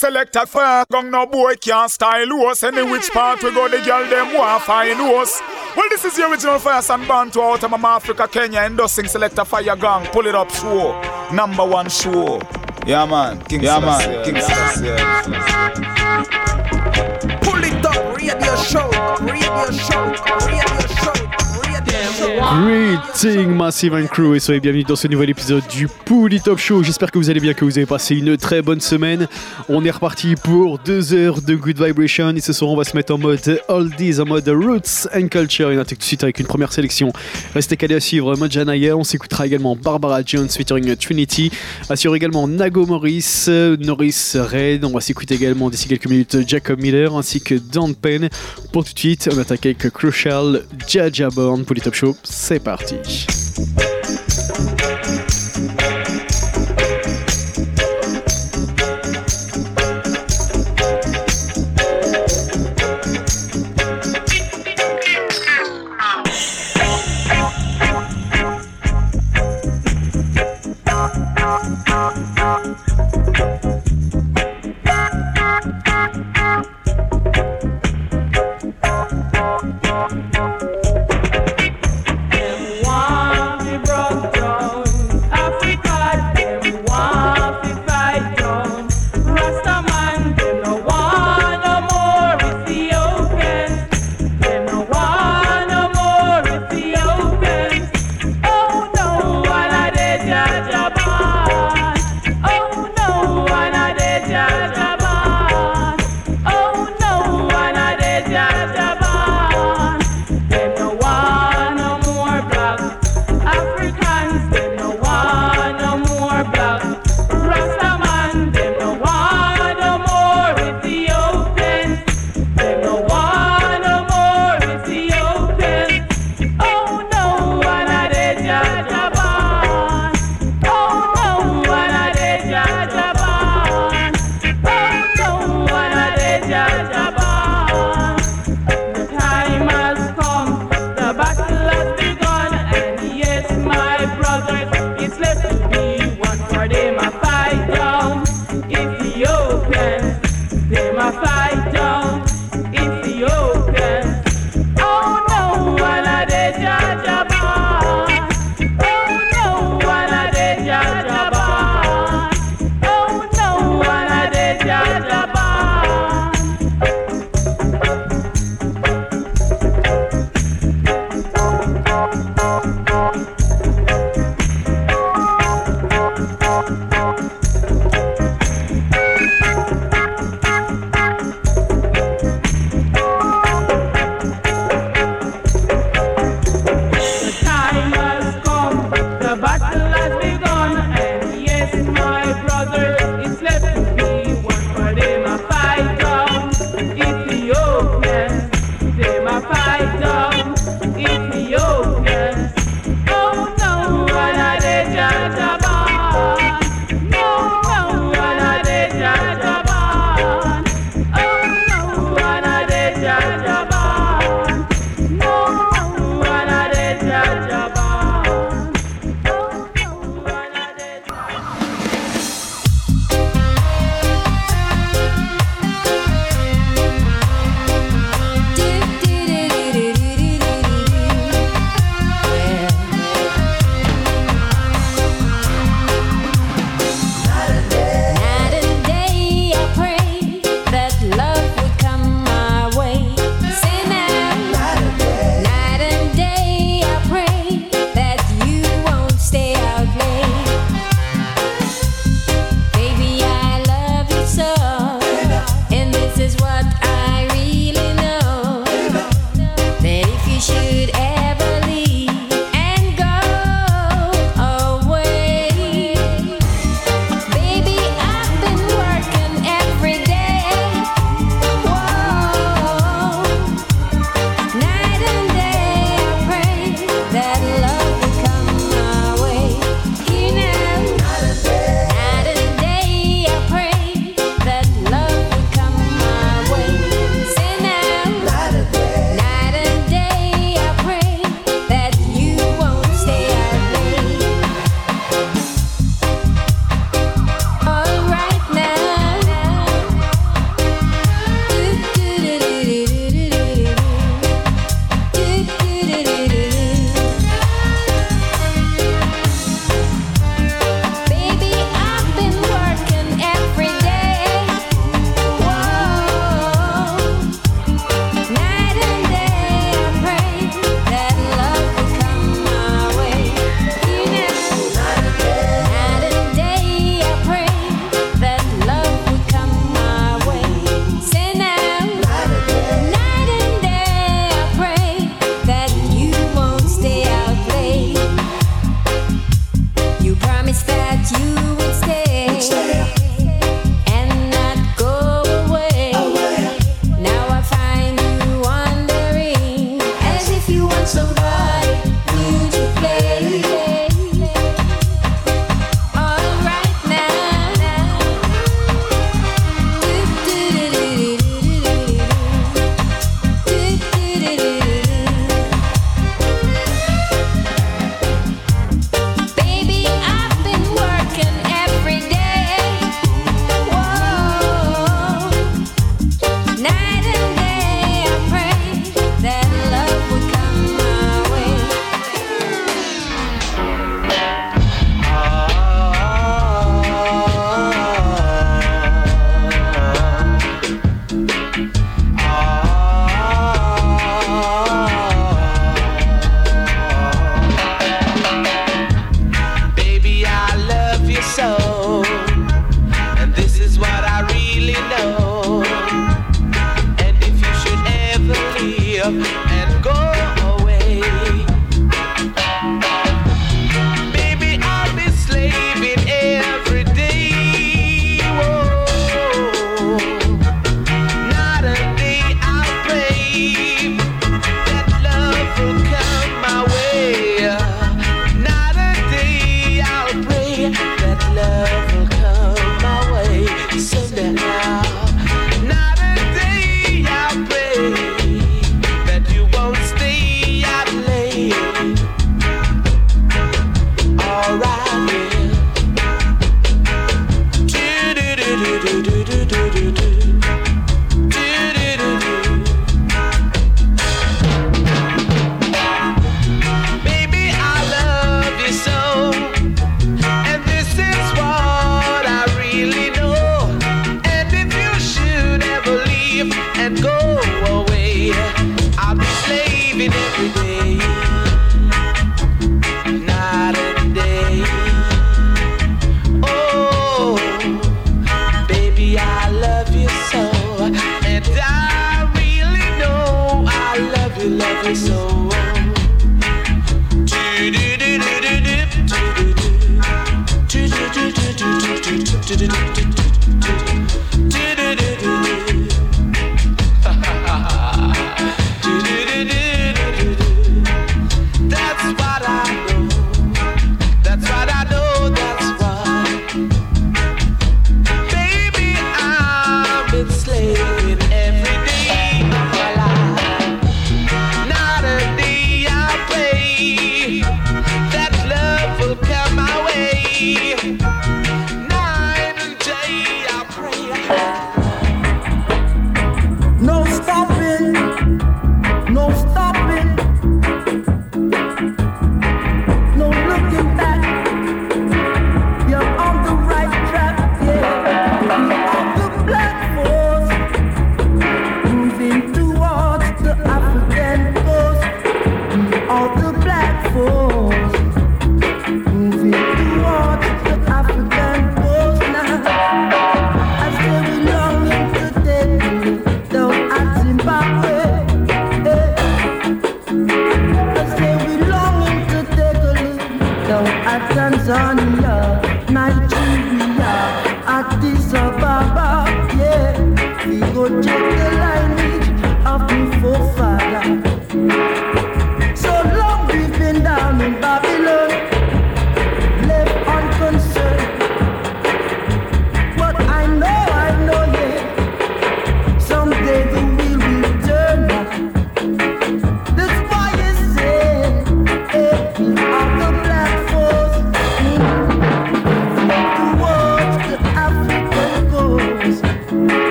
Select a fire gun, no boy can't style us. Any which part we go, the girl them want find us. Well, this is the original Fire San Bantu out of Africa, Kenya, endorsing Selector Fire Gang. Pull it up, show. Number one show. Yeah, man. King yeah, man. King yeah. Pull it up, radio show, radio show, radio show. Greeting Massive and Crew et soyez bienvenue dans ce nouvel épisode du Pouli Top Show. J'espère que vous allez bien, que vous avez passé une très bonne semaine. On est reparti pour deux heures de Good Vibration et ce soir on va se mettre en mode oldies, en mode roots and culture. Et on attaque tout de suite avec une première sélection. Restez calés à suivre Mojanaya. On s'écoutera également Barbara Jones featuring Trinity. Assure également Nago Morris, Norris Red. On va s'écouter également d'ici quelques minutes Jacob Miller ainsi que Dan Penn. Pour tout de suite, on attaque avec Crucial Jaja Born pour les Top Show. C'est parti.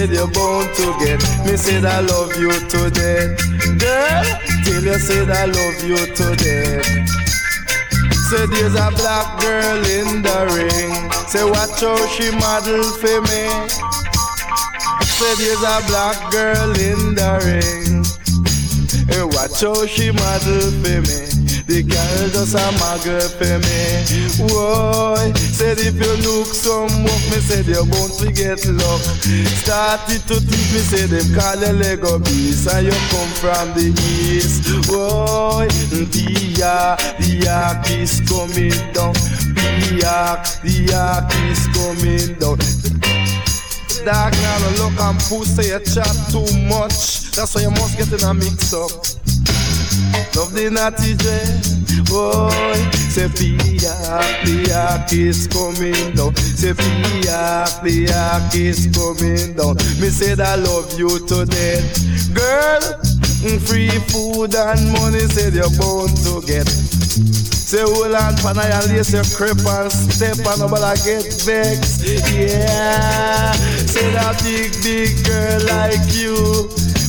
said you're born to get. Me said I love you to death. Girl, till you said I love you to death. Say there's a black girl in the ring. Say watch how she model for me. Say there's a black girl in the ring. Hey, watch how she model for me. The girl just a muggle for me. Whoa, said if you look some work, me said you're bound to get luck. Started to think me say them call you Lego beast and you come from the east. The ark, the ark is coming down. The ark, the ark is coming down. Dog now look and pussy you chat too much. That's why you must get in a mix up. Love the natty dread, boy. Say Piak, the ark is coming down. Say Piak, the ark is coming down. Me said I love you to death, girl. mm, Free food and money said you're bound to get. Say hold on, pan I lace your crep and step and nobody get vexed. Yeah, say that big big girl like you.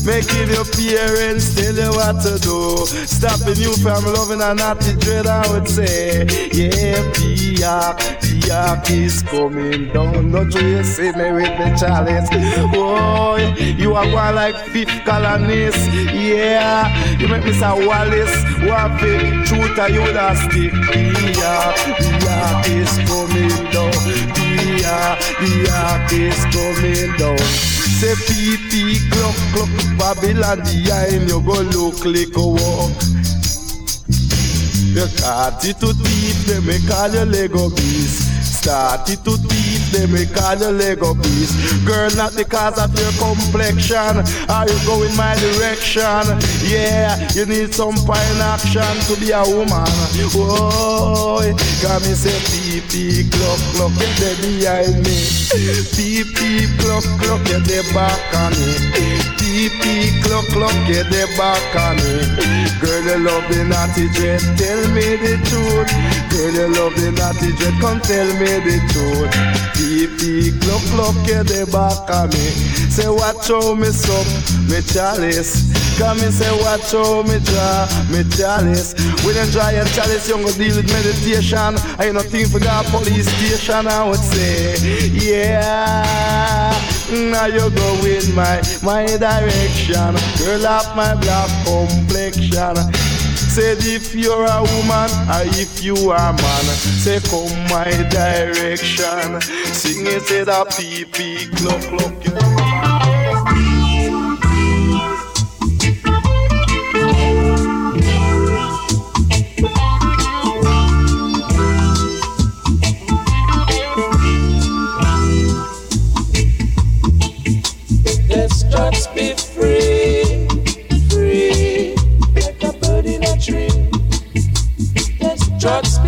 Making your parents tell you what to do. Stopping you from loving and not the dread, I would say. Yeah, Piak, Piak is coming down. Not you see me with the chalice. Boy, you are one like fifth colonist. Yeah, you make me say Wallace. Big truth are you that stick? Piak, Piak is coming down. Piak, Piak is coming down. Say pee pee clock clock Babylon behind you go look like a walk. You got it to thief them me call you Lego beast Started to thief them me call you Lego beast Girl not because of your complexion. Are you going my direction? Yeah you need some fine action to be a woman. Boy Got me say pee pee clock clock You there behind me. Pee pee clock clock You there back on me Pee clock clock You there back on me. Girl you love the naughty dread Tell me the truth. Girl you love the naughty dread Come tell me the truth. Pee clock clock You there back on me. Say watch how me suck Me chalice. Come and say watch how me draw Me chalice. You dry your chalice you're gonna deal with meditation. I ain't nothing for that police station I would say Yeah Now you go in my my direction. Girl up my black complexion. Said if you're a woman or if you are man Say come my direction. Sing it say that pee pee clock clock Let's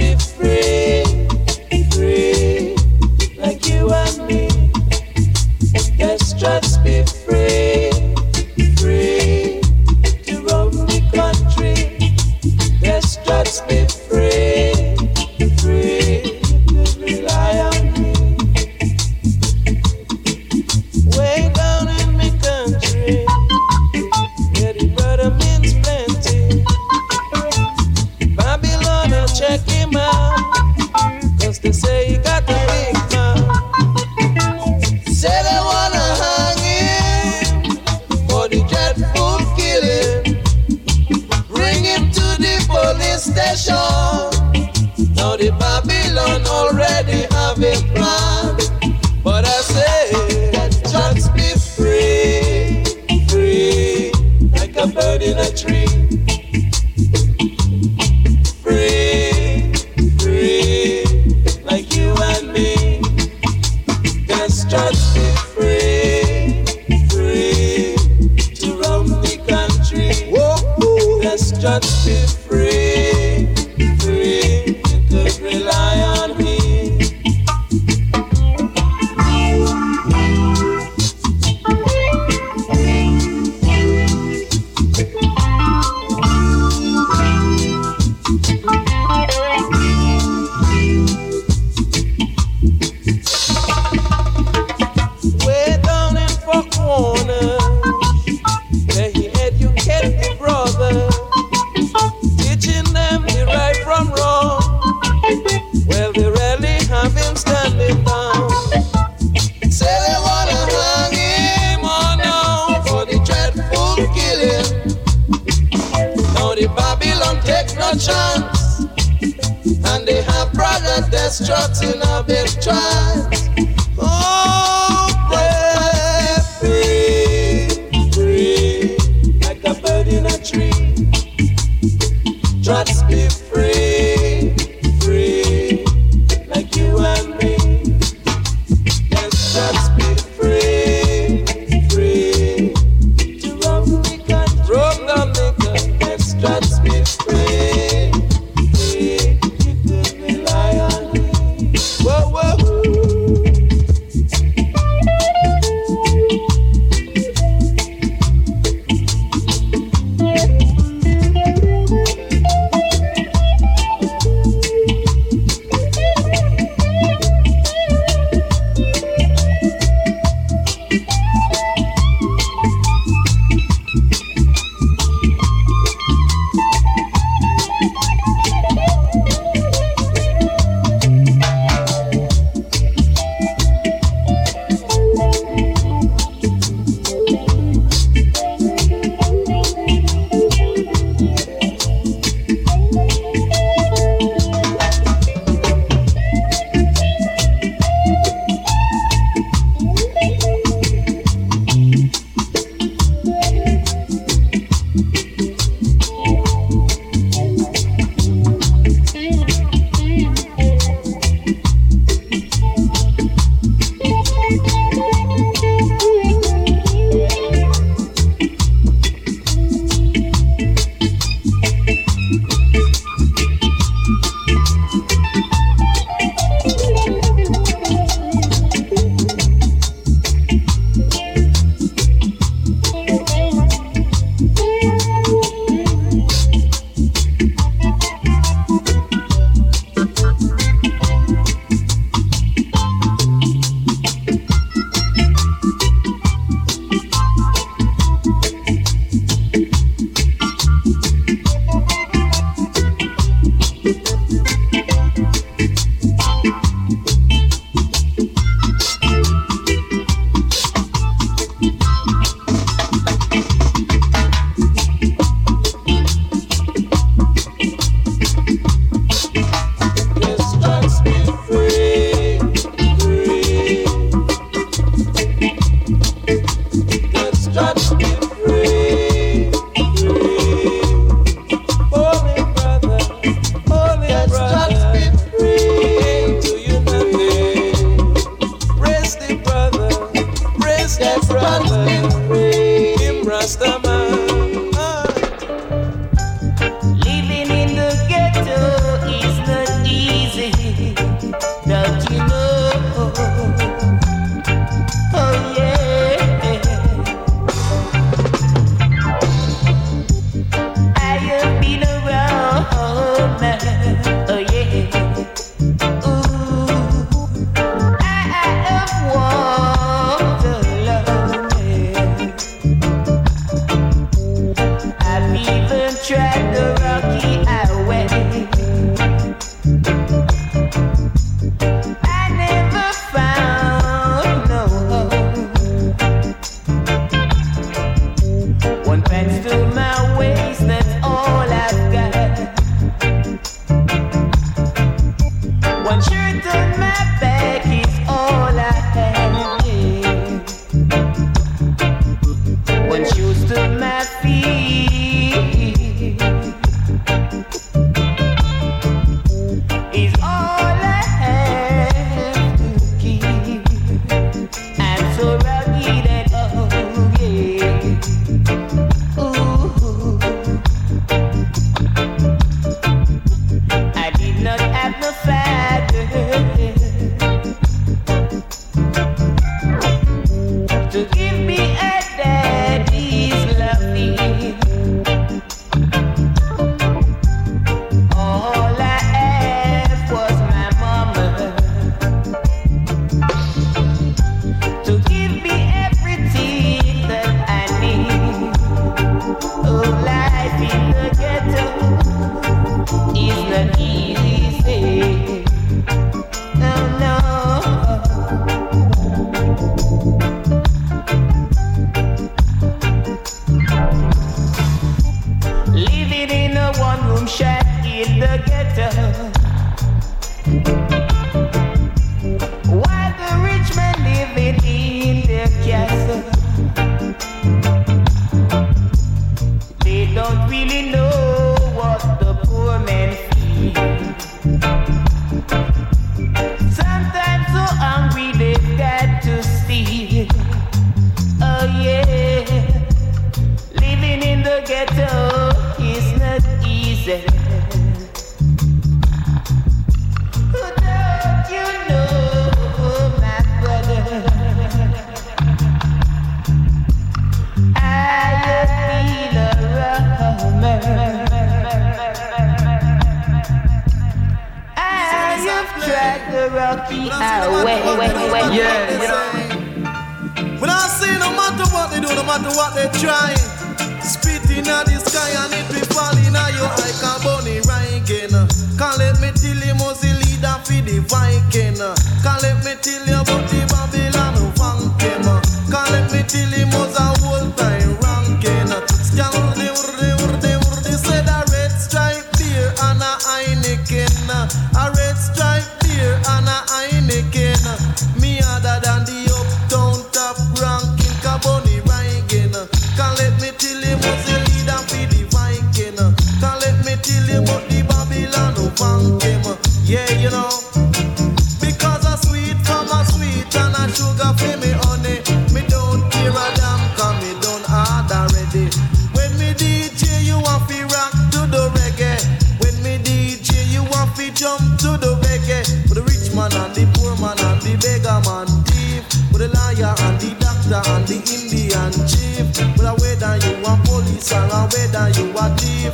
a police or a whether you a thief.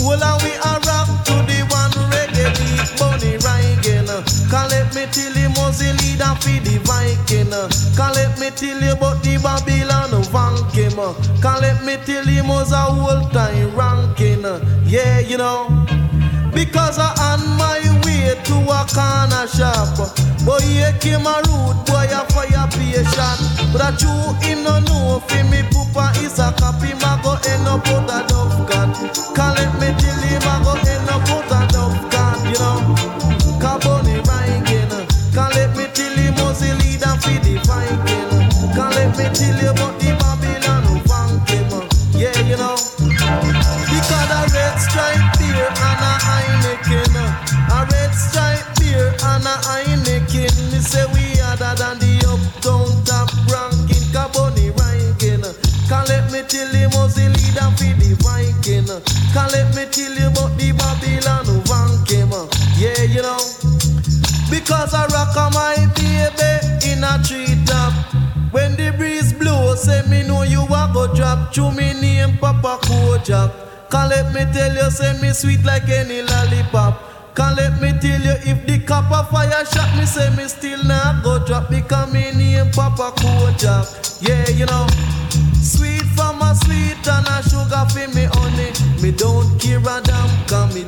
Well and we a rock to the one reggae beat. Bunny Reagan. Can't let me tell you the leader for the Viking. Can't let me tell you about the Babylon Vankim. Can't let me tell you must a whole time ranking. Yeah, you know. Because I on my way to a corner shop. Boy, here came a rude boy, a fire patient. But I chew him no know fi me pupa is a copy. Ma go end up out a dove gun. Can't let me tell him I go end up out a Can't let me tell you about the Babylon Vankim. Yeah, you know. Because I rock on my baby in a tree top. When the breeze blow, say me know you a go drop. Chew me name Papa Kojak. Can't let me tell you, say me sweet like any lollipop. Can't let me tell you if the copper fire shot me, say me still not go drop. Because me name Papa Kojak. Yeah, you know.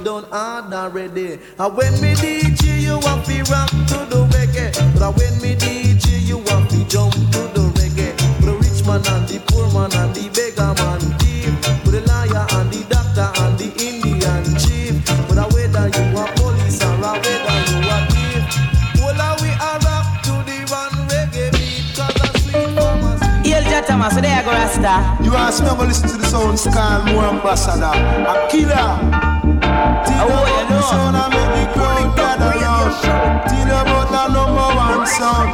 Done hard already. And when me DJ you want fi rock to the reggae. But when me DJ you want fi jump to the reggae. For the rich man and the poor man and the beggar man thief. For the liar and the doctor and the Indian chief. But whether you a police or a whether you a thief. Well, a we a rock to the one reggae beat. Cause a sweet from a sweet. Hail Jatama, so there you go, Rasta. You ask me, I'm gonna listen to the sound scan more ambassador. A killer. Tell Oh, about the sound and make the crowd gather round. Tell about the number one sound.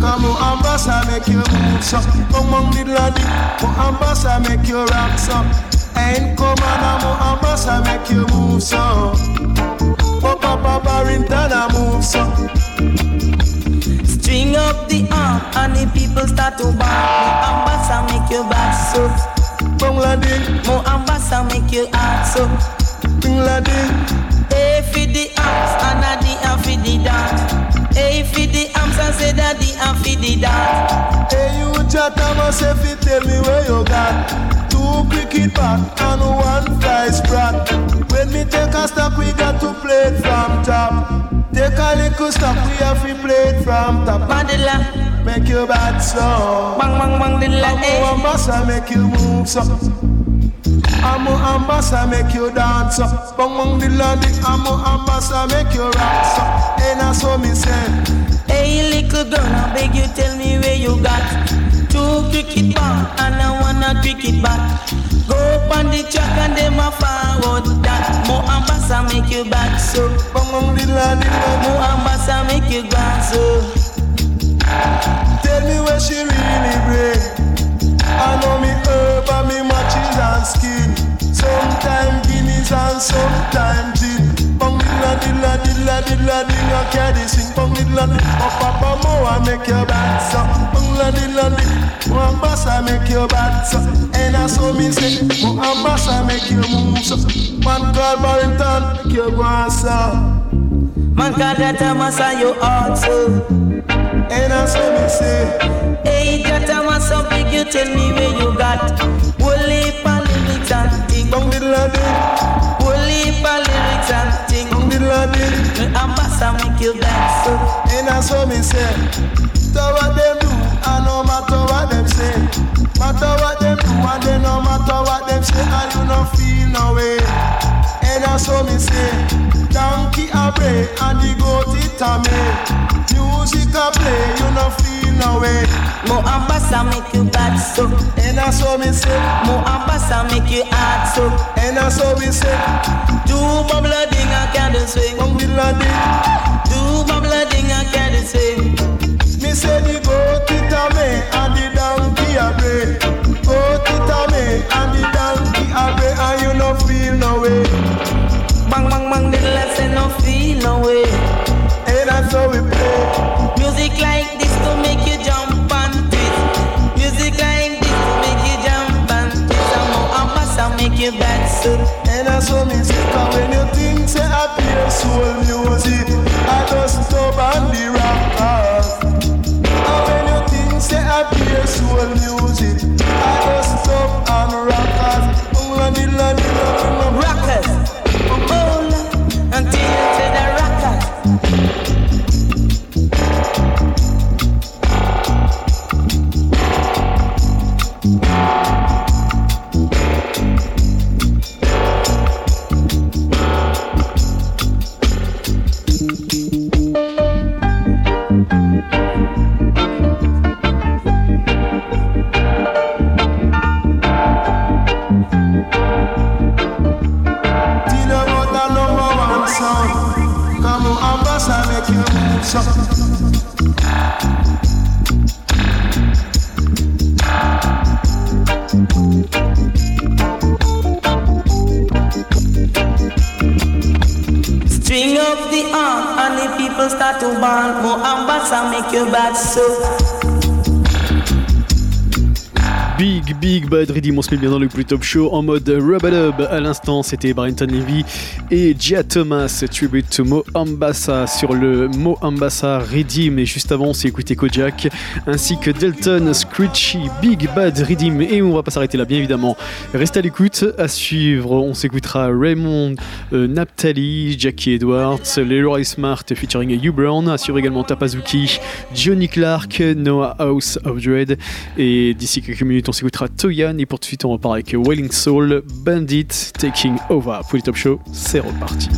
Come on, ambassador, make you move so. Come on, little lady. Mo ambassador, make you rock so. Ain't come on, mo ambassador, make you move so. Papa, Papa, Barrington, I move so. String up the arm and the people start to bark. Mo ambassa make you back so. Bangladesh, Mo ambassa make you hard so. A for the arms and a the and for the dance. For the arms and say that the and for the dance. Hey, you chatter myself, you tell me where you got two cricket bat and one fly sprat. When me take a we got to play it from top. Take a little we have to play it from top. Mandela, Make your bat slow. bang bang bang the I'm eh. a ambassador, make you move so. I'm a ambassador, make you dance so. Bang bang the lady, I'm a ambassador, make you rock so. And I saw me say. Hey little girl, I beg you tell me where you got two cricket ball and I wanna cricket bat. Go up on the track and them a forward that. Mo ambassa make you back so. Bang bang the lady, Mo ambassa make you back so. Tell me where she really bring. I know me herb and me matches and skin. Sometime guineas and sometime gin. Bang dilla dilla dilla dilla dilla carry sing. Bang dilla. Oh papa mo I make your bad so. Bang dilla dilla dilla. Mo ambassa make your bad so. And I saw me say, mo ambassa make you move so. Man called Barrington make you go so. Man call that a massa you hard so. And I saw me say, Hey, Jata, what's up, big? You tell me where you got. Wooly pa lyrics and thing. Bang diddle a ding, Wooly pa lyrics and thing. bang diddle a ding. Me ambassa make you dance. So. And I saw me say, matter what them do, and no matter what them say. Matter what them do, and then no matter what them say, and you no feel no way. And I saw me say, donkey a bray, and the goat it a me. Music a play, you no feel no way. Mo ambassa make you bad so. And I saw me say, Mo ambassa make you hard so. and I saw me say, Do bubble ding a candle swing. bang diddle a ding. Do bubble ding a candle swing. Me say the goat it a me and the donkey a bray. Goat it a me and the donkey a bray and you no feel no way. Bang bang bang I say no feel no way. And that's how we make you. And I saw say. Cause when you think say I play soul music, I just stop on the rockers. And when you think say I play soul music, I just stop on rockers. Mm, la, make so. Big Big Bad Redeem, on se met bien dans le plus top show en mode rub À l'instant, c'était Barrington Levy et Gia Thomas, tribute to Mo Ambassa sur le Mo Ambassa Redeem. Et juste avant, on s'est écouté Kojak ainsi que Delton, Screechy, Big Bad Redeem. Et on va pas s'arrêter là, bien évidemment. Restez à l'écoute. À suivre, on s'écoutera Raymond, euh, Naphtali, Jackie Edwards, Leroy Smart featuring Hugh Brown. À suivre également Tapazuki, Johnny Clark, Noah House of Dread. Et d'ici quelques minutes, on s'écoutera Toyan. Et pour tout de suite, on repart avec Wailing Soul, Bandit, Taking Over. Pour les top show, c'est reparti.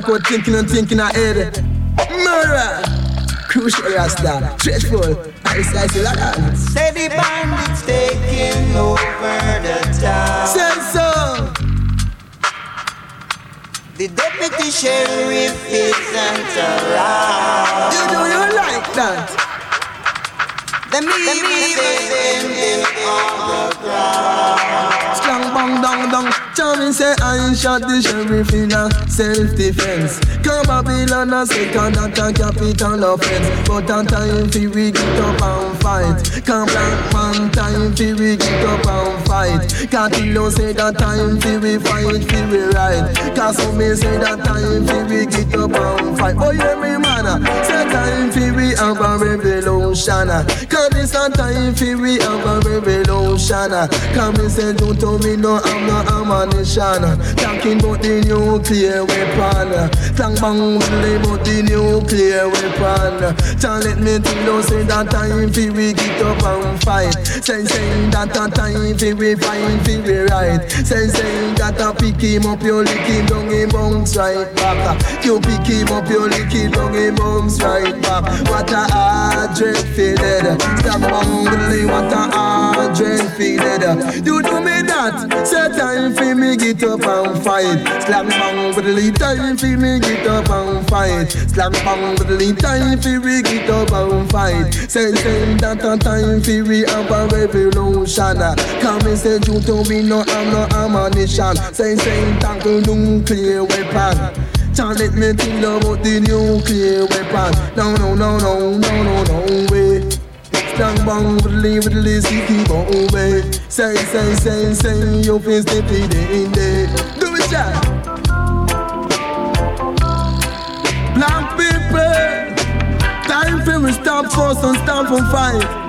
Backward thinking and thinking ahead. Murder, crucial rasta, dreadful. I say, I say like that. Say the bandits taking over the town. Say so. The deputy sheriff isn't around. You know you like that. Them even say him on the ground. Bang dong dong. Charming say I shot the sheriff in a self-defense. Come Babylon a second at a capital offense. But a time fi we get up and fight. Come black man time fi we get up and fight. Catillo say that time fi we fight fi we right. Cause me say that time fi we get up and fight. Oh yeah me man, ah. say time fi we have a revolution. Ah. Come it's a time fi we have a revolution. Ah. Come me say don't tell me no I'm not ammunition. Talking about the nuclear weapon. Clang bang play about the nuclear weapon. Tell let me to know say that time fi we get up and fight. Say say that a time fi we fight fi we right. Say say that a pick him up you lick him down him bounce right back. You pick him up you lick him down him bounce right back. What a hard dread fi dead. Stop bangling what a hard dread fi dead. You do me that. Say time fi me get up and fight. Slam bang with the time fi me get up and fight. Slam bang with the time fi we get up and fight. Say say that a time fi we have a revolution. Come and say you to me no I'm no ammunition. Say say tackle nuclear weapon. Can't let me think about the nuclear weapon. No no no no no no no way. Slang bang the the lazy keep on way. Say say say say your face step in the in there. Do it, Jack. Black people, time for we stop force and stop for fight.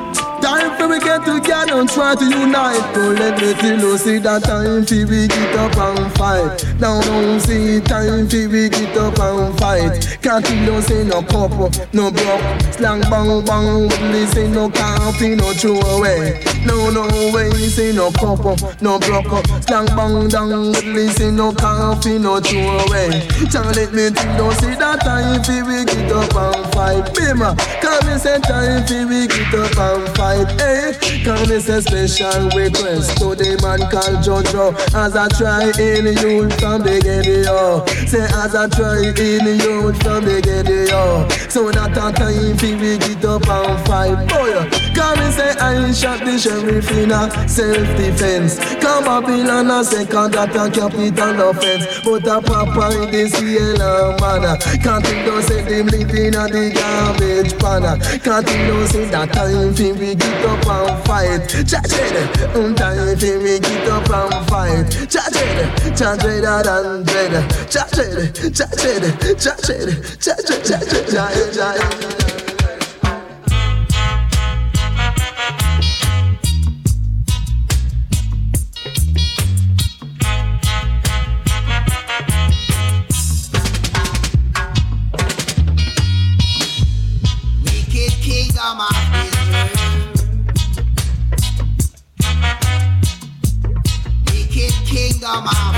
Time for we get together and try to unite. Don't let me tell you, see that time for we get up and fight. Now don't see time for we get up and fight. Can't you say no couple, no broke. Slang bang bang, we say no coffee, no throw away. No no way, say no couple, no broke. Slang bang down, we say no coffee, no throw away. Can't let me tell you, see that time for we get up and fight. Bima, come and say time for we get up and fight. Hey, eh? come and say special request to the man called Jojo. As I try in you from the get-yo. Say as I try in you from the get-yo. So that a time for we get up and fight. Boy, and say I shot the sheriff in a self-defense. Come Babylon a second at a capital offense. But a papa in this yellow man. Can't think don't say them living on the garbage pan. Can't think don't say that time for we get up and fight. Cha-cha, um, time for we get up and fight. Cha-cha, cha-cha, that and dread. Cha-cha, cha-cha, cha-cha, cha-cha, kingdom of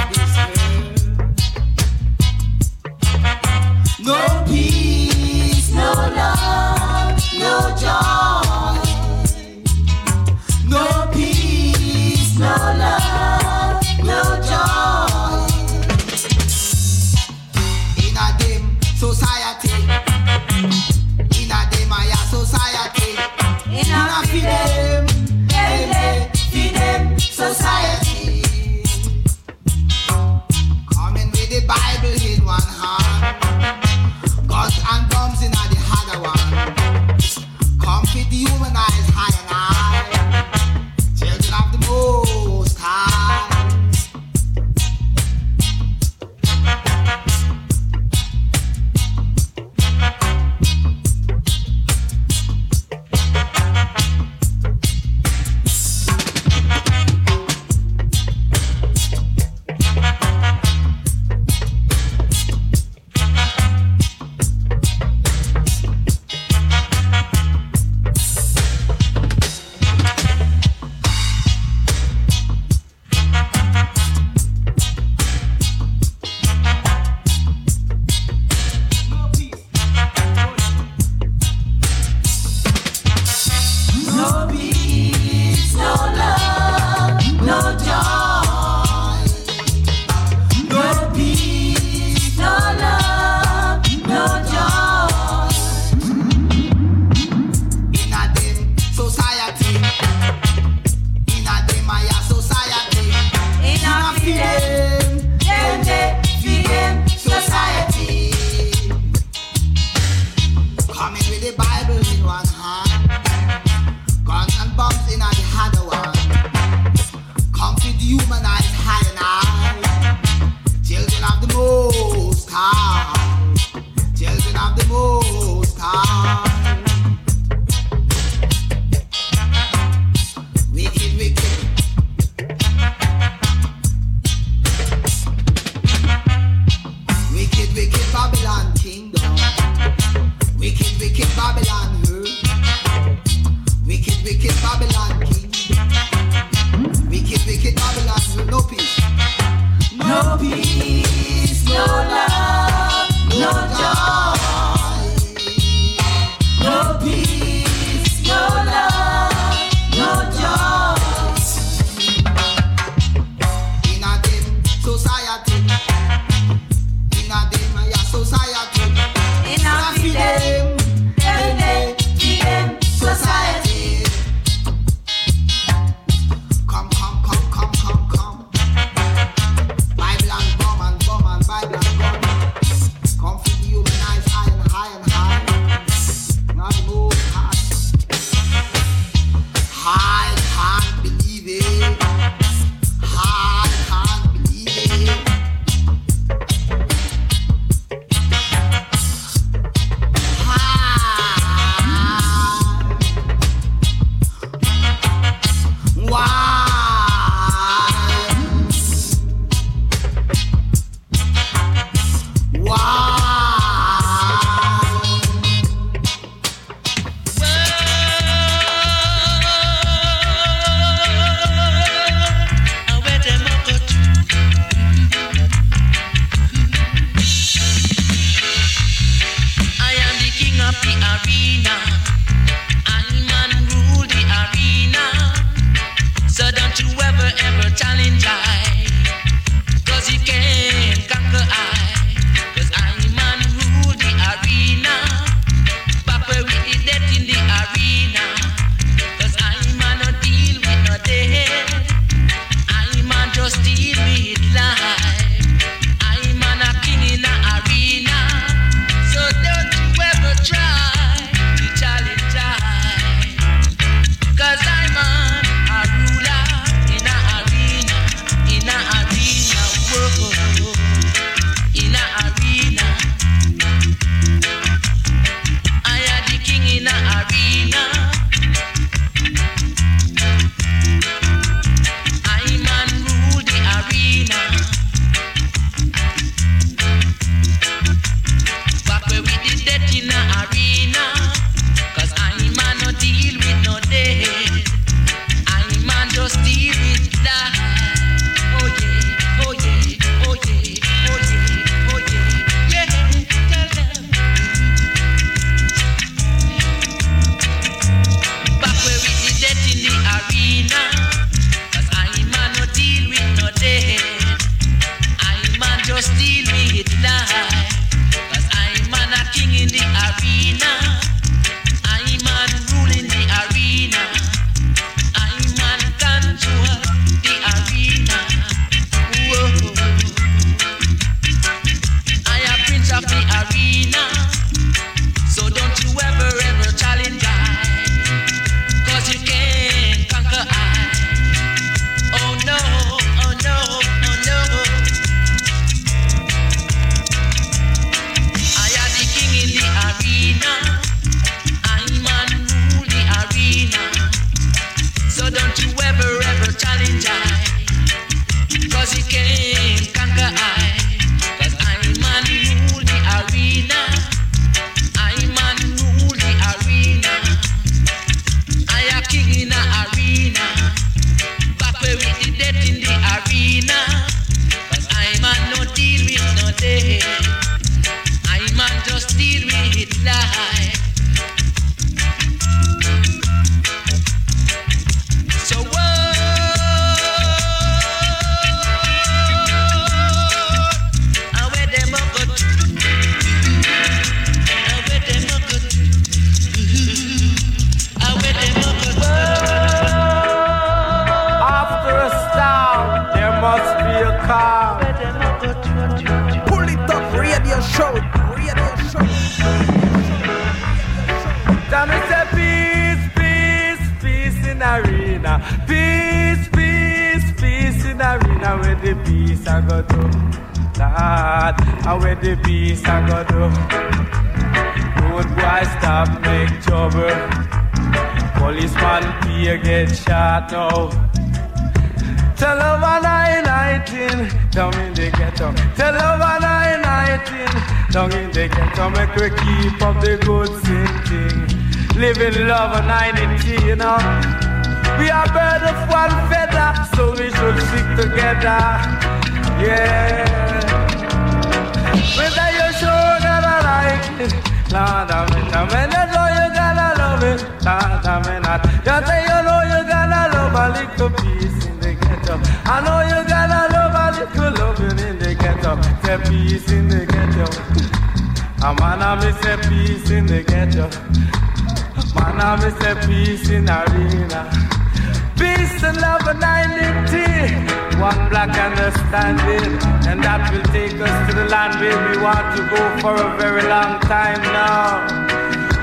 Black understanding. And that will take us to the land where we want to go for a very long time now.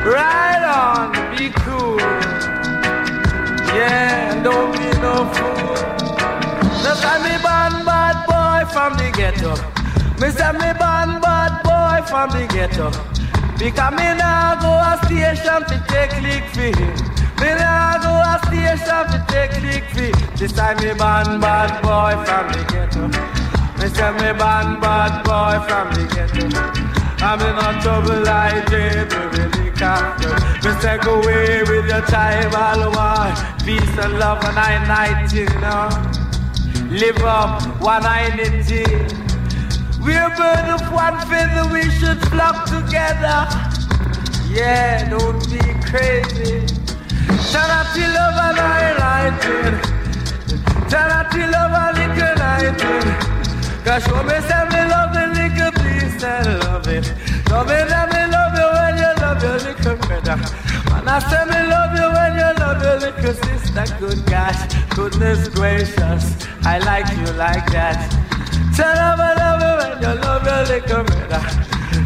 Right on, be cool. Yeah, don't be no fool. Look at me born bad boy from the ghetto. Say me born bad boy from the ghetto. Because me nah go a station to take lick for him. Me nah go a station to take lick for This time me born bad boy from the ghetto. Me say me born bad boy from the ghetto. I'm in no trouble like with the captain. Me say go away with your tribal war. Peace and love and I night, you know. Live up one identity. We're bird of one feather, we should flock together. Yeah, don't be crazy. Tell her to love and I. Tell her to love and little lighted. Cause show me say me love the little and love it. Show me that me love you when you love your little brother. And I say me love you when you love your little sister. Good gosh, goodness gracious. I like you like that. Tell them I love you when you love your little brother.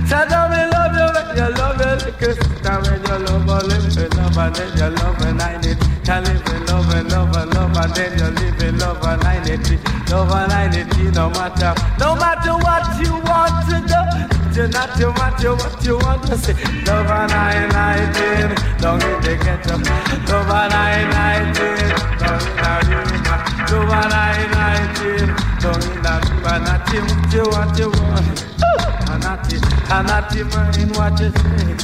Them I love you when you love your little sister. When you love her, live in love, and then you love and I need. Can live in love and love and love, and then you live in love and I need. Love and I need, no matter, no matter what you want to do. You not you matter what you want to say. Love and I need, don't get the ghetto. Love and I need, don't get the Love and I need, don't get the river. Not you what you want, you want. Anati, anati, mind what you say.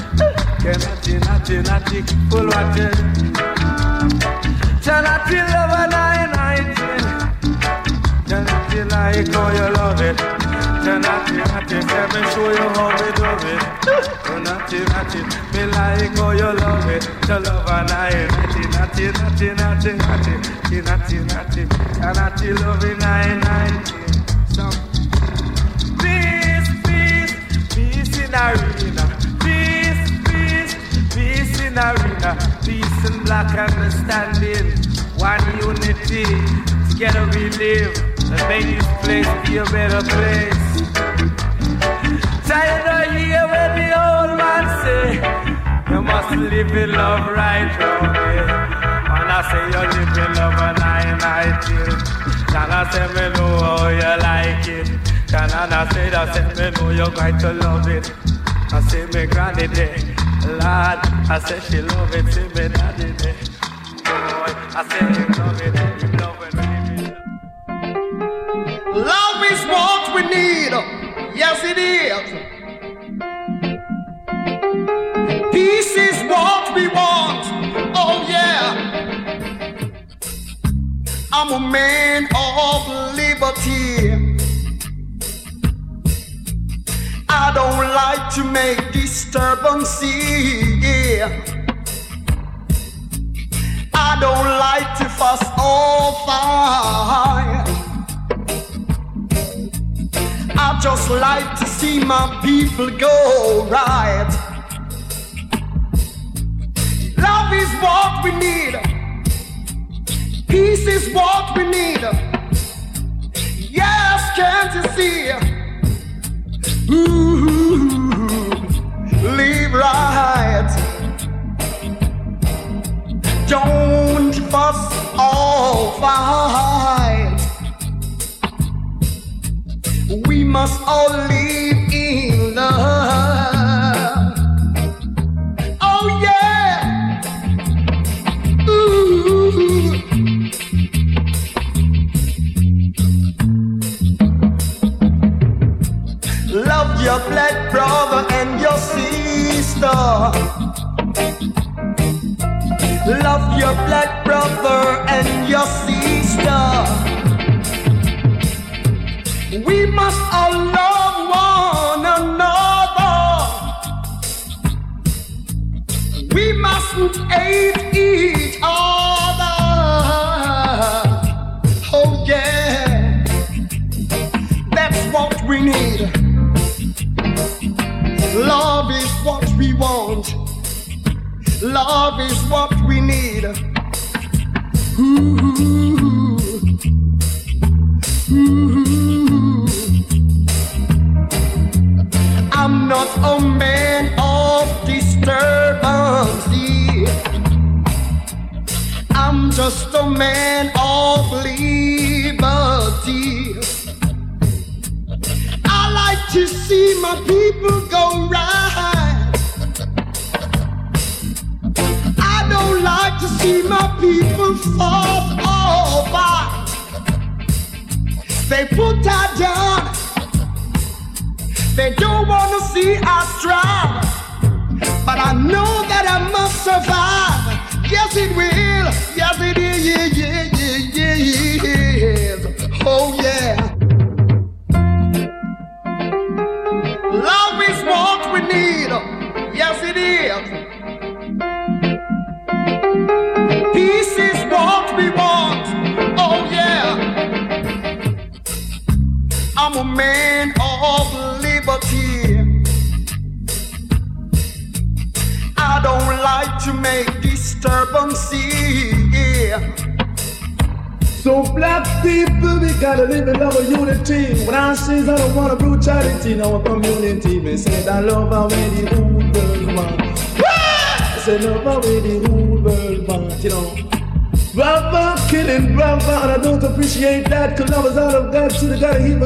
Kenati, nati, nati, full what you Chanati, love and I need. Chanati, like how you love it. Chanati, nati, let me show you how we do it. Chanati, nati, me like how you love it. The love and I nati, nati, nati, nati, nati, nati, nati, nati, loving arena. Peace, peace, peace in arena. Peace and black understanding. One unity. Together we live and make this place be a better place. Tired of hear when the old man say, you must live in love right round here. And I say you live in love and I night here. And I say me know how you like it. And I say that say me know you're going to love it. I say me granny day, lad. I say she love it, say me daddy day. Boy, I say you love it, you love it. Love is what we need. Yes, it is. Peace is what we want. Oh, yeah. I'm a man of liberty. I don't like to make disturbances. Yeah. I don't like to fuss or fight. I just like to see my people go right. Love is what we need. Peace is what we need.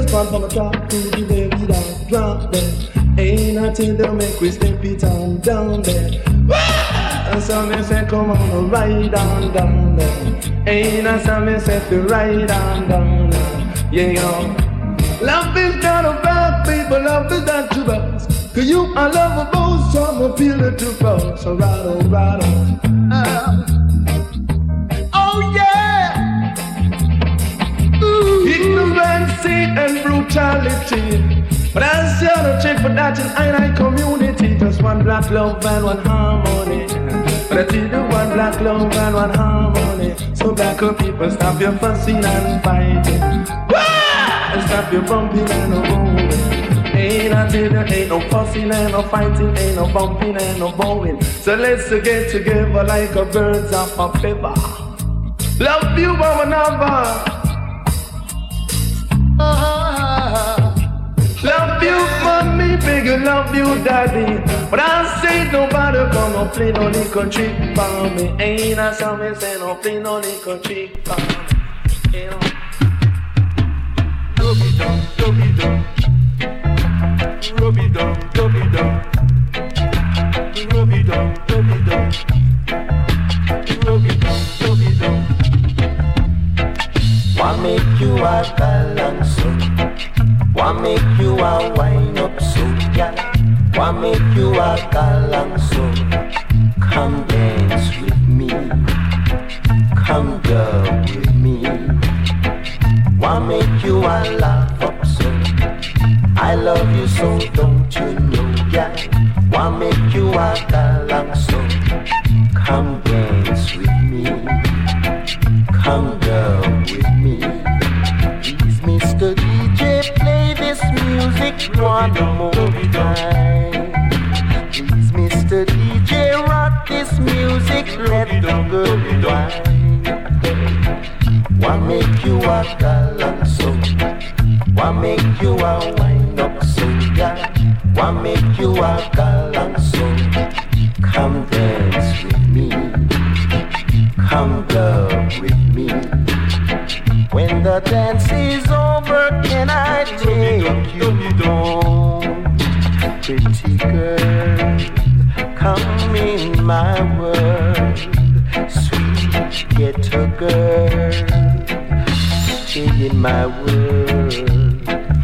From the top to the very down, drop there. Ain't nothing to make we step it on down there. And some me say, come on, ride on down there. Ain't a some me say, to ride on down there. Yeah, know. Love is not about people, love is not too bad. Cause you are lovable, so I'm appealing to folks. So ride on, ride on. Ignorancy and brutality. But I see the check for that in I community. Just one black love and one harmony. But I see the one black love and one harmony. So black people stop your fussing and fighting. Wah! And stop your bumping and no bowing. Ain't nothing, ain't no fussing and no fighting, ain't no bumping and no bowing. So let's get together like a birds of a feather. Love you one another. You, daddy. But I say nobody gonna play no little trick for me. Ain't I something say no play no little trick for me. You know. Rub it down, rub it down. Rub it down, rub it down. Rub it down, rub it down. Rub it down, rub it down. What make you a balance so? What make you a wind up so? Yeah. What make you a galang so? Come dance with me. Come girl with me. What make you a laugh up so? I love you so, don't you know? Yeah. What make you a galang so? Come dance with me. Come girl with me. Please, Mr. DJ, play this music one more time. A so? What make you a wind up so? Yeah. What make you a galang my world.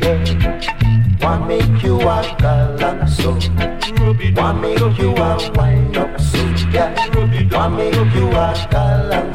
Yeah. Why make you a galaxo? Why make you a wine up so? Yeah. Why make you a galaxo?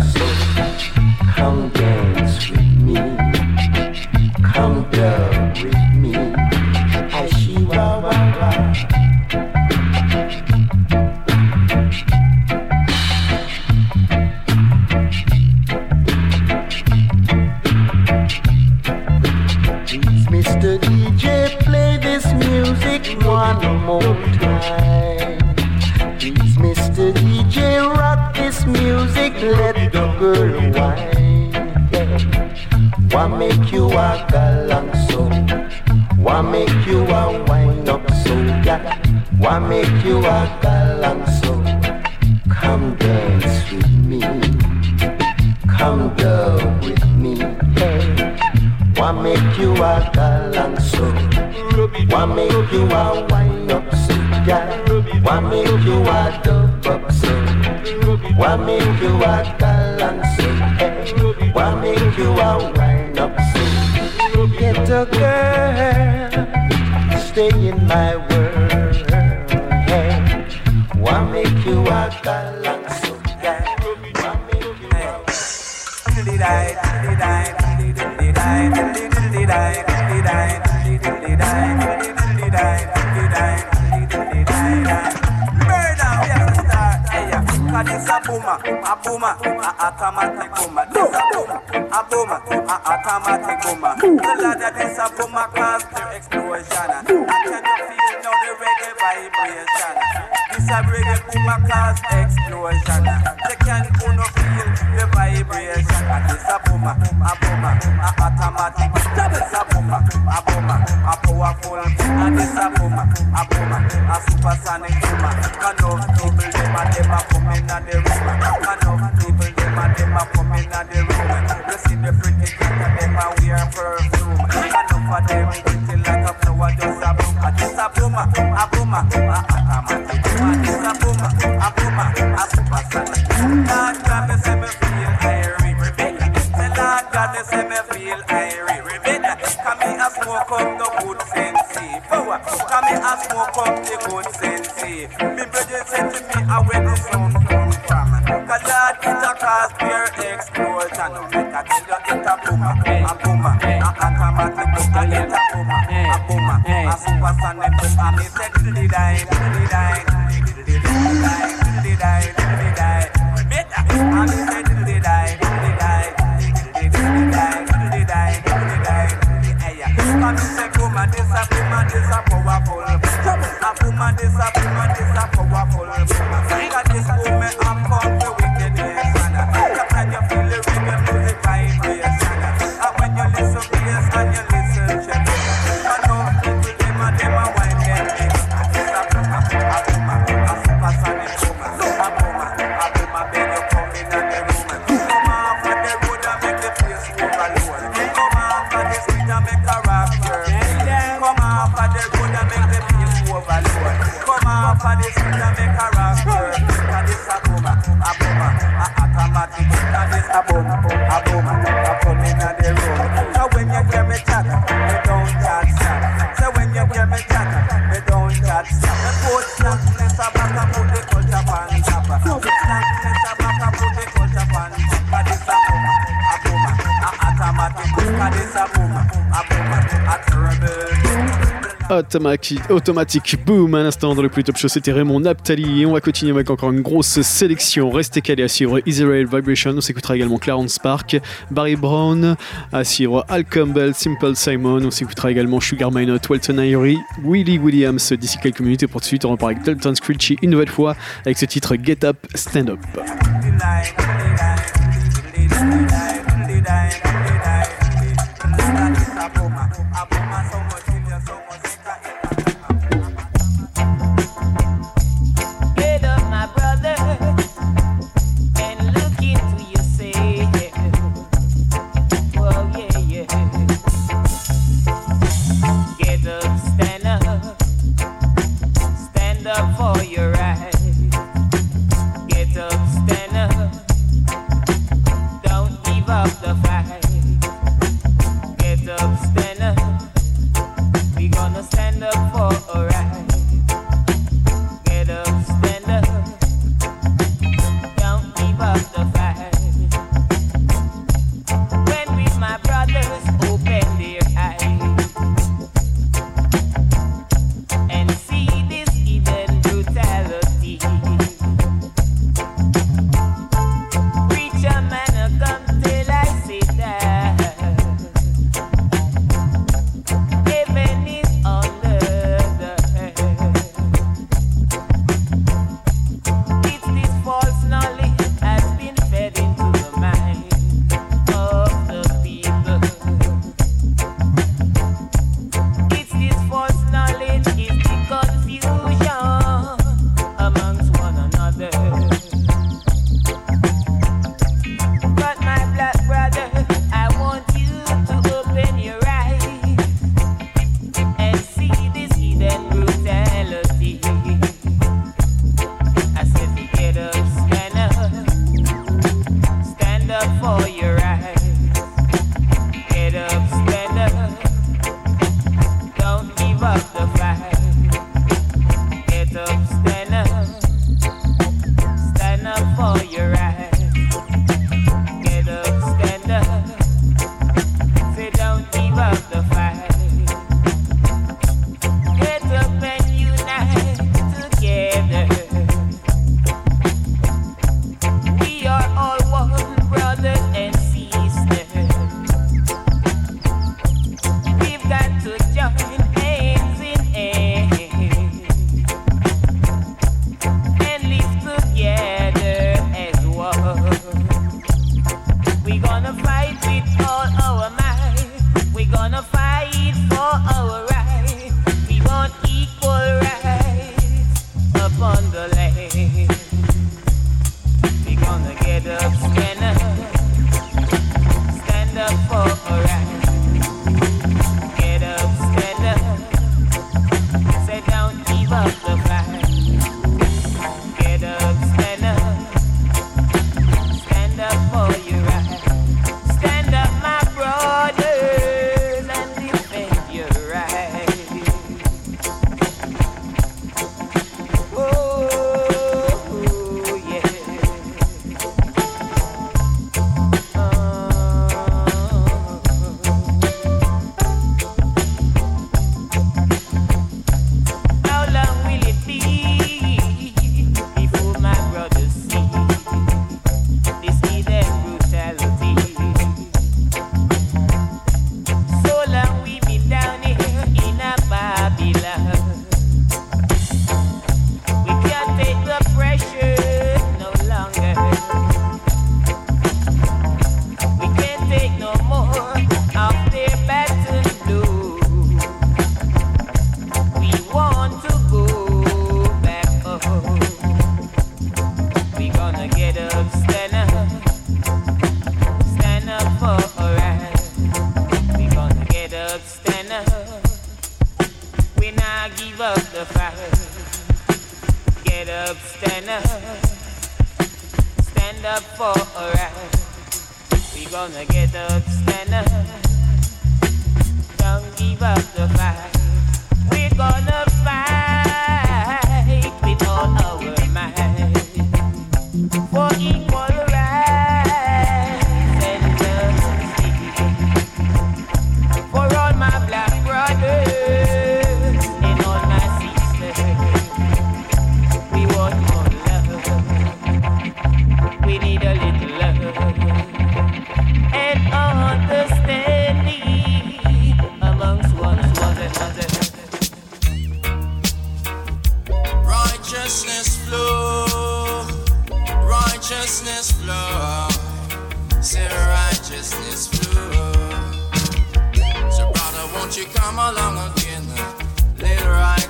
automatique, automatique boom. Un instant dans le plus top show, c'était Raymond Naptali. Et on va continuer avec encore une grosse sélection. Restez calés à suivre Israel Vibration. On s'écoutera également Clarence Park, Barry Brown, à suivre Al Campbell, Simple Simon. On s'écoutera également Sugar Minot, Walton Irie, Willie Williams d'ici quelques minutes. Et pour tout de suite, on repart avec Dalton Screechy une nouvelle fois avec ce titre Get Up, Stand Up.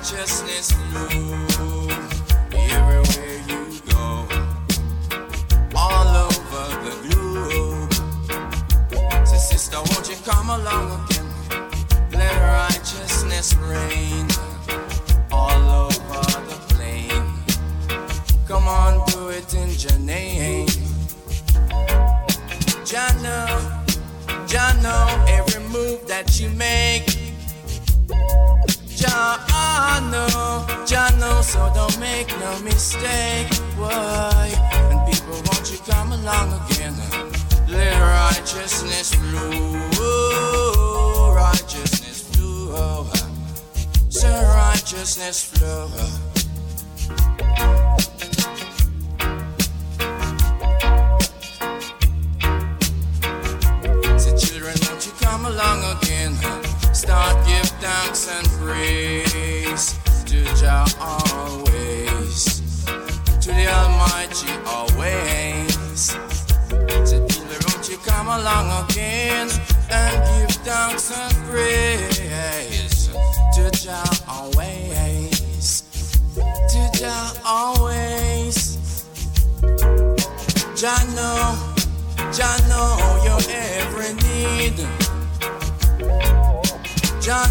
Righteousness flow everywhere you go, all over the globe. Say sister, won't you come along again? Let righteousness reign all over the plain. Come on, do it in your know, Jah know every move that you make. Jah know, Jah know, so don't make no mistake. Why? And people, won't you come along again? Let righteousness flow, righteousness flow. So righteousness flow. Say children, won't you come along again? Start give thanks and praise to Jah always, to the Almighty always. Children, won't you come along again and give thanks and praise to Jah always, to Jah always. Jah know. Jah know your every need. Jah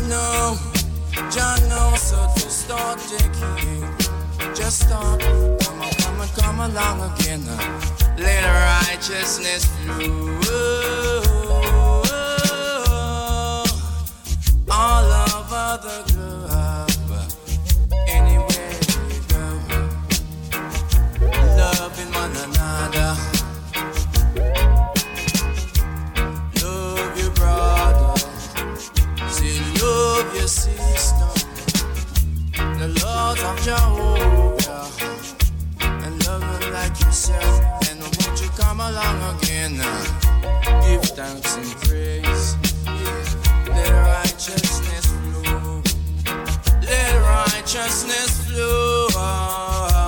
know, so just start taking. Just start, come on, come on, come along again. Let righteousness flow all over the globe. Anywhere you go, loving one another. The laws of Jehovah, and love her like yourself. And won't you come along again? Give thanks and praise. Let righteousness flow. Let righteousness flow.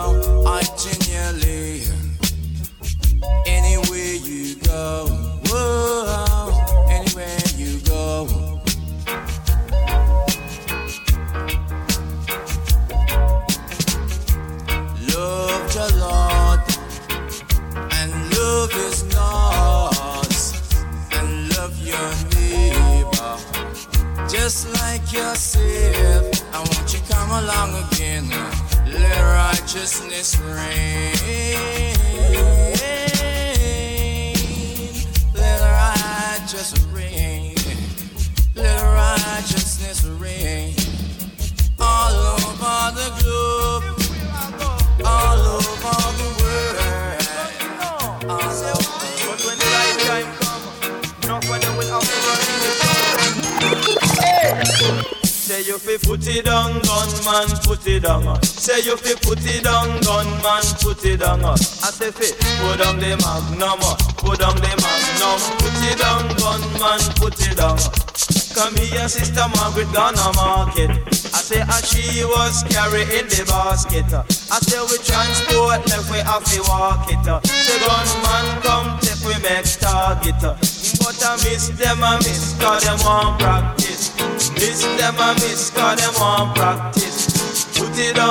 Just like yourself. I want you come along again. Let righteousness reign. Let righteous reign. Let righteousness reign all over the globe, all over the world. Say you fi put it down, gunman, put it down. Say you fi put it down, gunman, put it down. I say fi put down the magnum, put down the magnum, put it down, gunman, put it down. Come here, sister Margaret, gonna market. I say as she was carrying the basket. I say we transport, left we have to walk it. Say gunman come take we make target. But I miss them, I miss cause them want practice. Miss them, I miss cause them want practice. Put it on,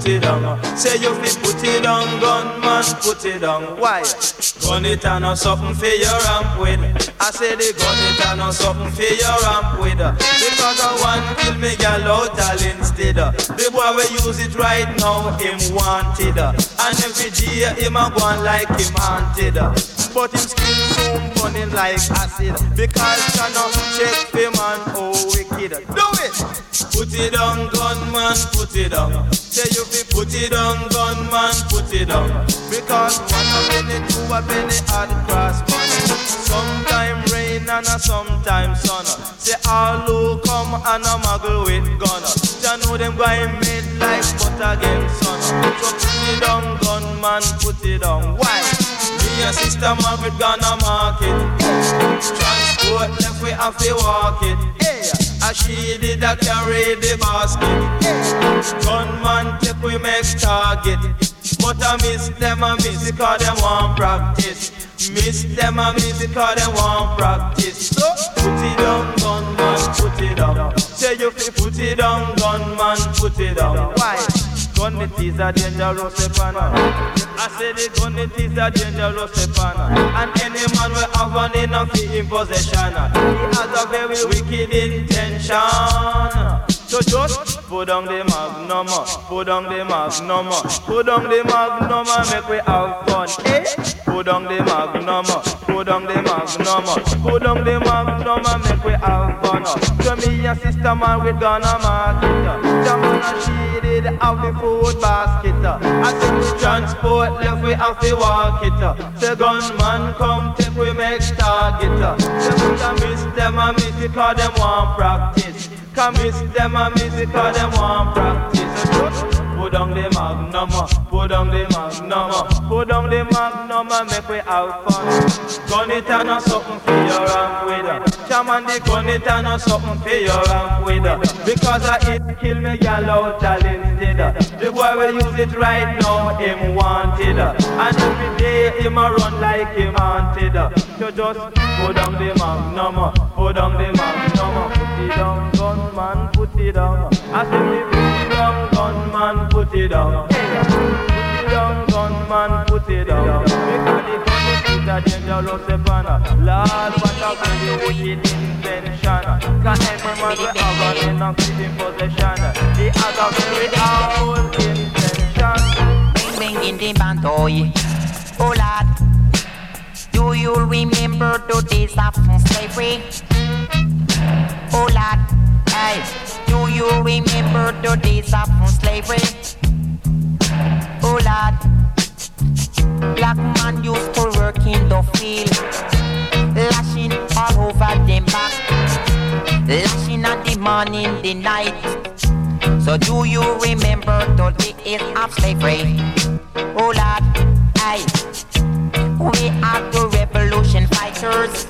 put it on. Say you fi put it on, gunman, put it on. Why? Gun it and a something for your ramp with. I say the gun it and a something for your ramp with. Because I want kill me gal out all instead. The boy we use it right now, him wanted. And every day him a go on like him wanted. But him skin soon burning like acid. Because cannot check the man oh wicked. Do it! Put it on, gunman, put it on. Say you fi put it on, gunman, put it on. Because one a penny, two a penny, hard cross money. Sometime rain and a sometime sun. Say all who come and a muggle with gun. Ya know them going made like butter against sun. So put it on, gunman, put it on. Why? Me and sister Margaret gonna market. Transport left we have to walk it. Hey, as she did a carry the basket. Gunman take we make target. But I miss them, I miss because them want practice. Miss them, I miss because them want practice. So put it on, gunman, put it on. Say you fi put it on, gunman, put it on. Why? Gun it is a dangerous weapon. I say the gun it is a dangerous weapon. And any man will have one enough in possession. He has a very wicked intention. So just put down the magnum, put down the magnum, put down the magnum make we have fun. Eh? Put down the magnum, put down the magnum, put down the magnum make we have fun. So me and sister man we gonna market. The man she did have the food basket. I we transport left we have to walk it. The gunman come take we make target. They put a miss them and miss it cause them want practice. Come miss them miss it cause them want practice. Put down the magnum, put down the magnum, put down the magnum and make we have fun. Gun it and a something for your ramp with. her. Shaman the gun it and a something for your ramp with. her. Because I it kill me gal out all instead. The boy will use it right now, him wanted. And every day him a run like him wanted. So just put down the magnum, put down the magnum, put it down, gunman, put it down. I said down, gunman, put it down. Put it down, gunman, put it down. Because the is a dangerous weapon. Lord, what a very wicked invention. Cause every man will have an enough in possession. He has a very awful intention. Bang bang in the band, boy. Oh lad, do you remember the days of slavery? Oh lad, hey, you remember the days of slavery? Oh lad, black man used to work in the field, lashing all over them back, lashing at the morning, the night. So do you remember the days of slavery? Oh lad, hey, we are the revolution fighters.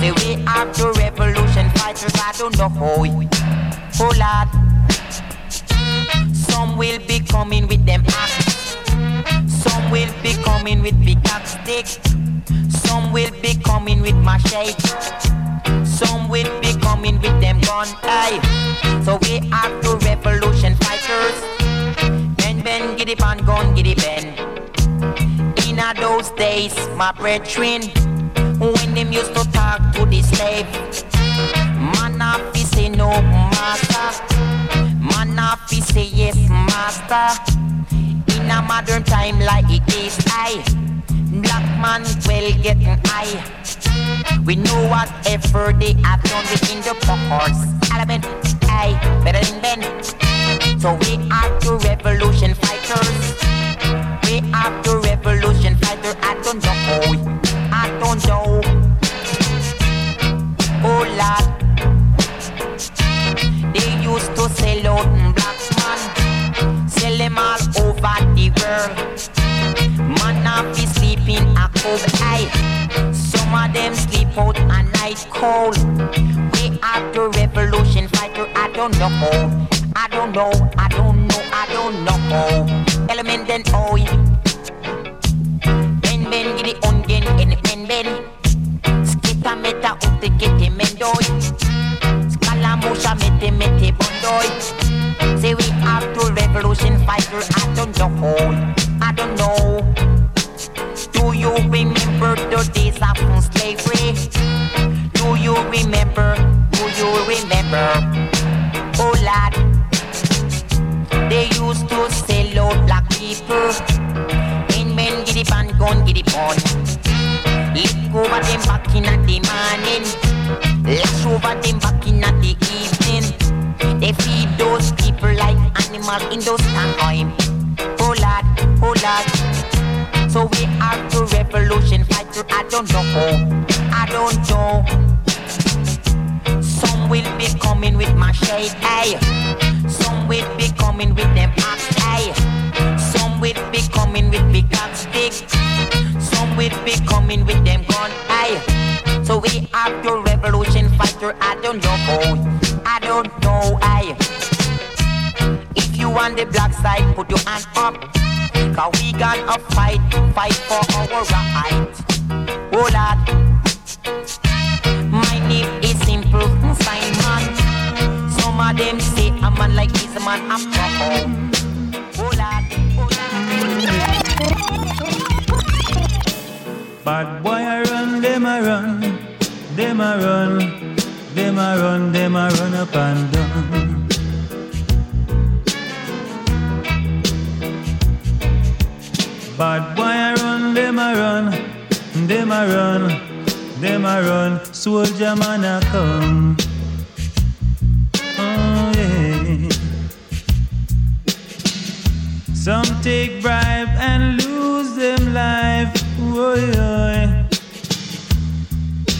Say we are the revolution fighters. I don't know how. Oh lad, some will be coming with them axes. Some will be coming with big axe stick. Some will be coming with machete. Some will be coming with them gun. Aye. So we are the revolution fighters. Ben Ben giddy pan gun giddy ben. In those days, my brethren, when them used to talk to the slave, man a fi say no fi say yes master. In a modern time like it is, I black man well getting high. We know what effort they have done within the course. Element, I better than Ben. So we are the revolution fighters. We are the revolution fighters. I don't know. Cold eye. Some of them sleep out a night cold. We are the revolution fighter. I don't know. I don't know. I don't know. I don't know. Element then oh. Ben ben gidi ongen en ben ben. Skita meta utte kete mendoi. Skala musha mete mete bondoi. Say we are people. Men men get it on, gun get it on. Lick over them back in at the morning. Lash over them back in at the evening. They feed those people like animals in those time. Oh lad, oh lad. So we are the revolution fighter. I don't know. I don't know. Some will be coming with my shade, hey. Some will be coming with them axe, coming with big axe stick. Some will be coming with them gun, hey. So we are the revolution fighter. I don't know. I don't know, hey. If you on the black side, put your hand up. Cause we gonna fight, fight for our right. Oh Lord. My name is simple Simon. Some of them say a man like this, man I'm proper. Bad boy I run, them I run, them I run, them I run, them I run up and down. Bad boy I run, them I run, them I run, them I run. Soldier man I come. Some take bribe and lose them life. Oh yeah.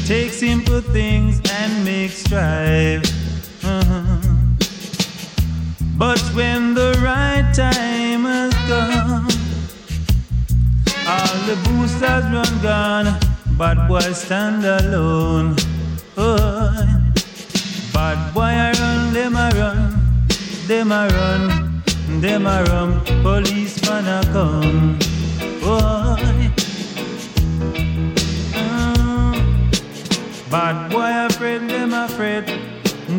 Take simple things and make strife. Uh-huh. But when the right time has come, all the boosters run gone, bad boy stand alone. Oh, bad boy I run, them I run, them I run, them I run. Policeman I come. Boy. mm. bad boy afraid, them afraid,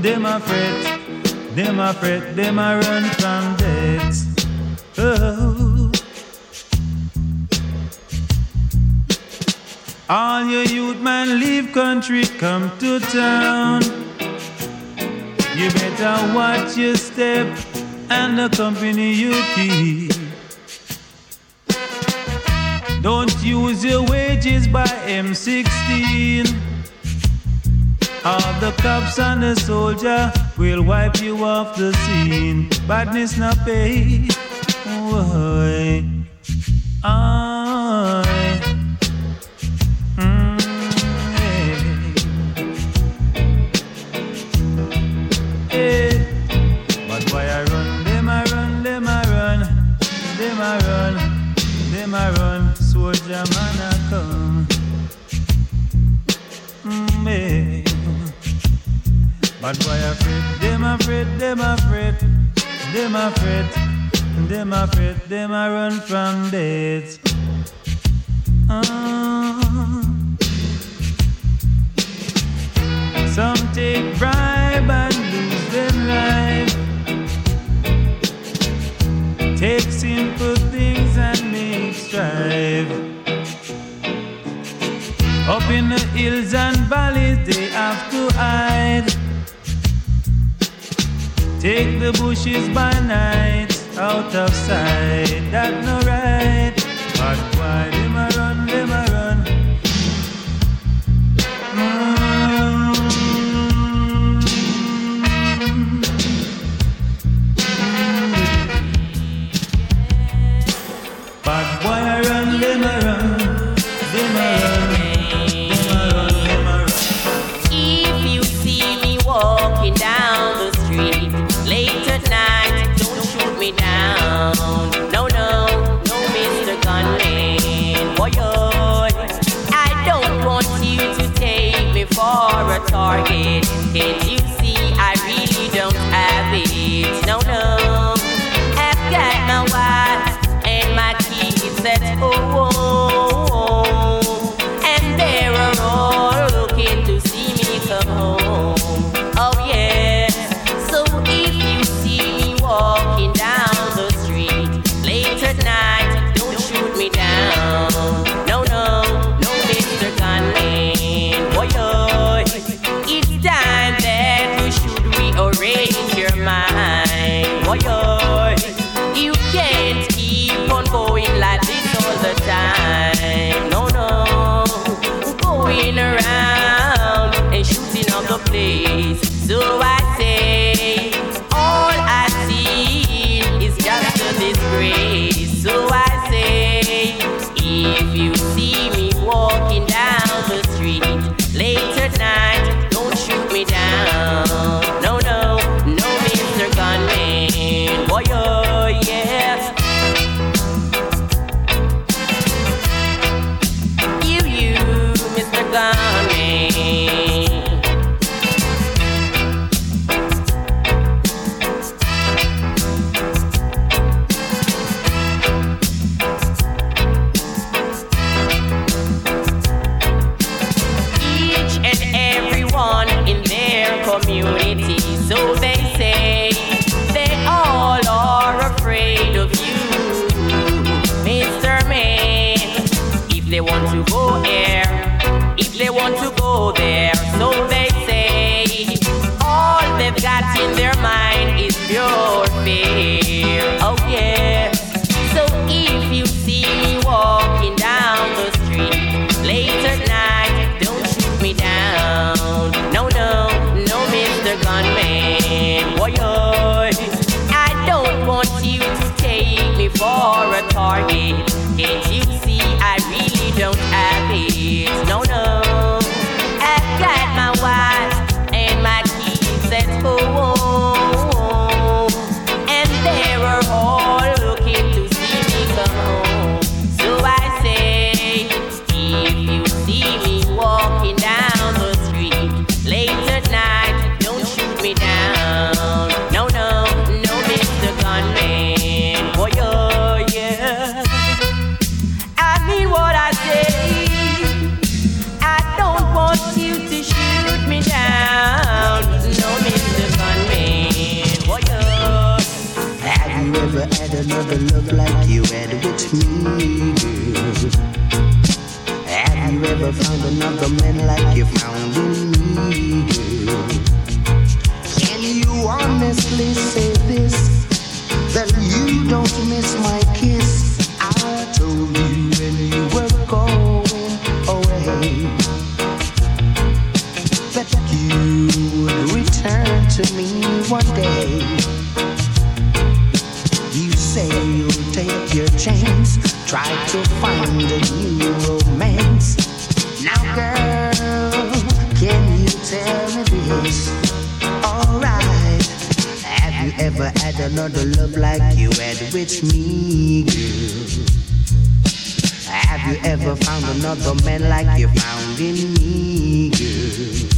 them afraid, them afraid, them I run from death. Oh. All your youth man leave country, come to town. You better watch your step and the company you keep. Don't use your wages by M16. All the cops and the soldier will wipe you off the scene. Badness not pay. Why? Ah. But why afraid, them afraid, them afraid, them afraid, them afraid, them I run from death. Ah. Some take bribe and lose them life. Take simple things and make strife. Up in the hills and valleys, they have to hide. Take the bushes by night, out of sight. That no right. But why for a be it's me, girl. Have you ever found another man like you found in me, girl?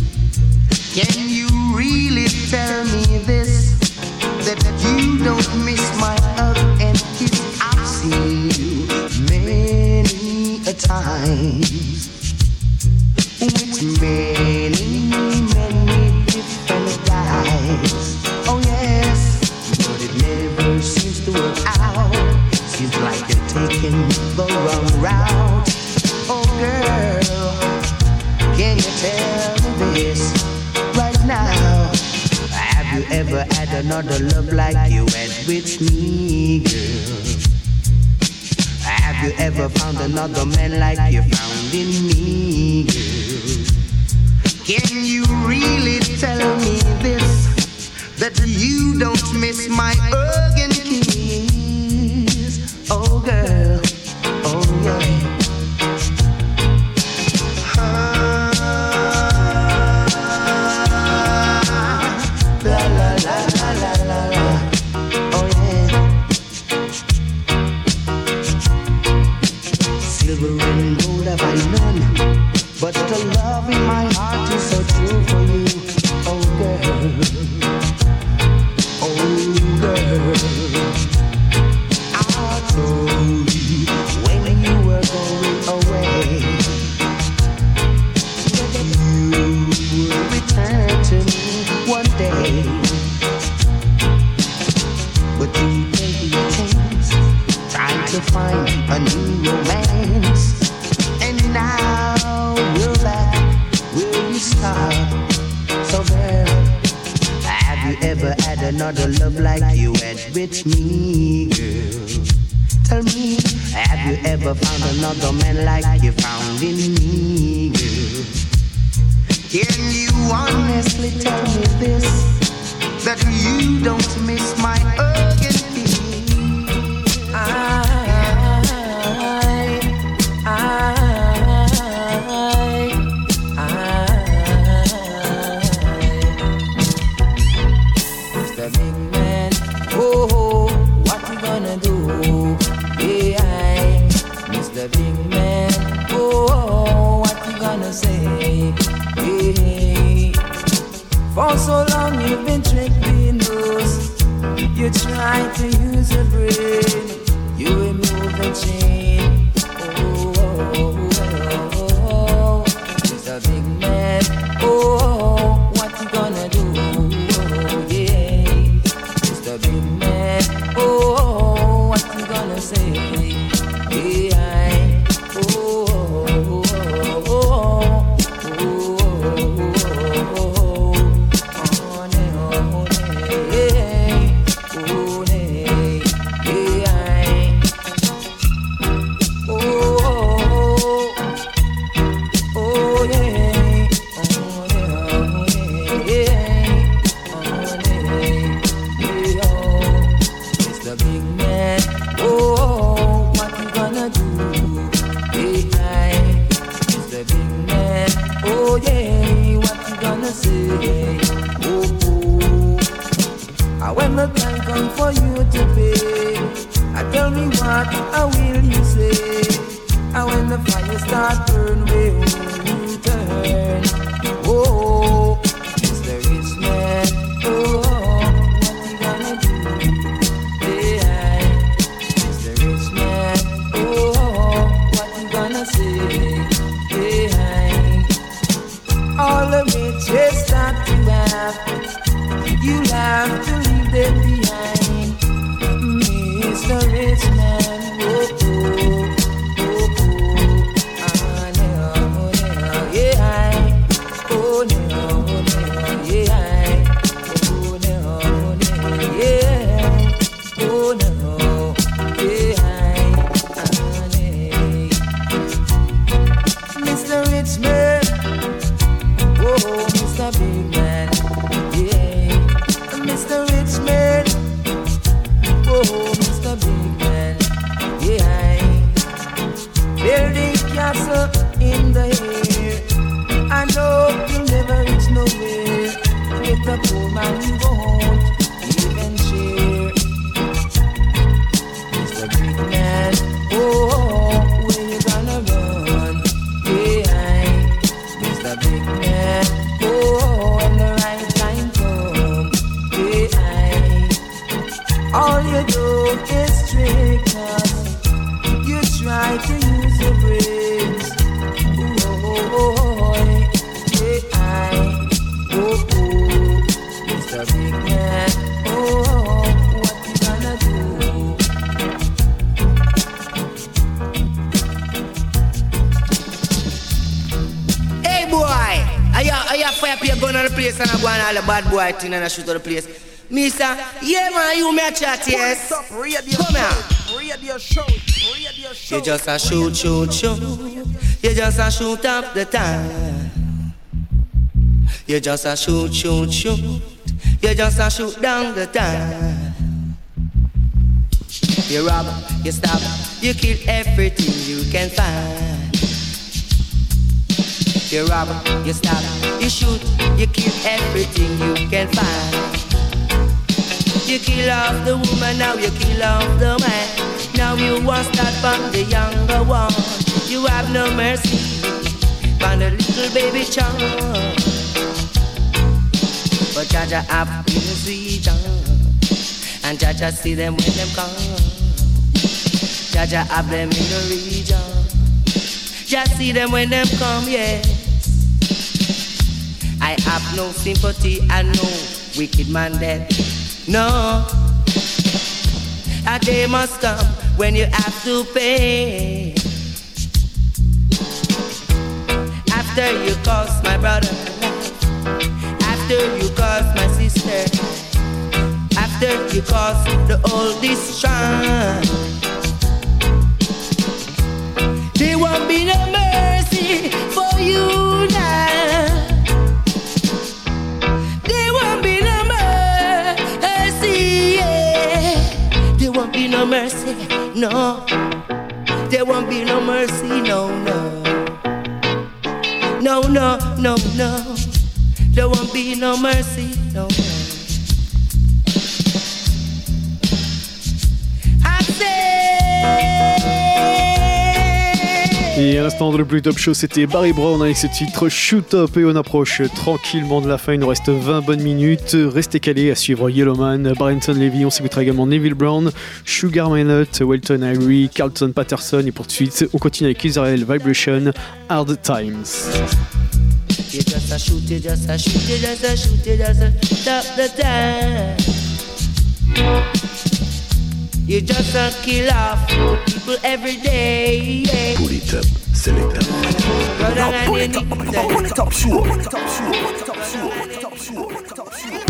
Can you really tell me this? That you don't miss my hug and kiss? I've seen you many a time. find a new romance. And now we're back where you start. So girl, have you ever had another love like you had with me, girl? Tell me, have you ever found another man like you found in me, girl? Can you honestly tell me this? That you don't miss my earth? So long you've been tricking us. You try to are you, are you fire your gun on the place and I go on all the bad boy thing and I shoot on the place? Mister, yeah man, you me a chat, yes? Come here. Radio show, radio show. You just a shoot, shoot, shoot. You just a shoot up the time. You just a shoot, shoot, shoot. You just a shoot down the time. You rob, you stab, you kill everything you can find. You rob, you stab, you shoot, you kill everything you can find. You kill off the woman, now you kill off the man. Now you want start from the younger one. You have no mercy on the little baby child. But Jaja have in this region, and Jaja see them when them come. Jaja have them in the region, just see them when them come, yes. I have no sympathy and no wicked man dead. No, a day must come when you have to pay. After you cost my brother after you cost my sister, after you cost the oldest shrine. There won't be no mercy for you now. No mercy, no. There won't be no mercy, no, no. No, no, no, no. There won't be no mercy, no, no. I say Et à l'instant dans le Blue Top Show, c'était Barry Brown avec ce titre Shoot Up et on approche tranquillement de la fin. Il nous reste 20 bonnes minutes. Restez calés à suivre Yellowman, Barrington Levy. On s'écoutera également Neville Brown, Sugar Minot, Welton Irie, Carlton Patterson. Et pour de suite, on continue avec Israel Vibration, Hard Times. You just a kill off people every day. Yeah. Pull it up, select Now pull it up, pull it up, sure. Pull it up, sure. Pull it up, sure. Pull it up, sure. Pull it up,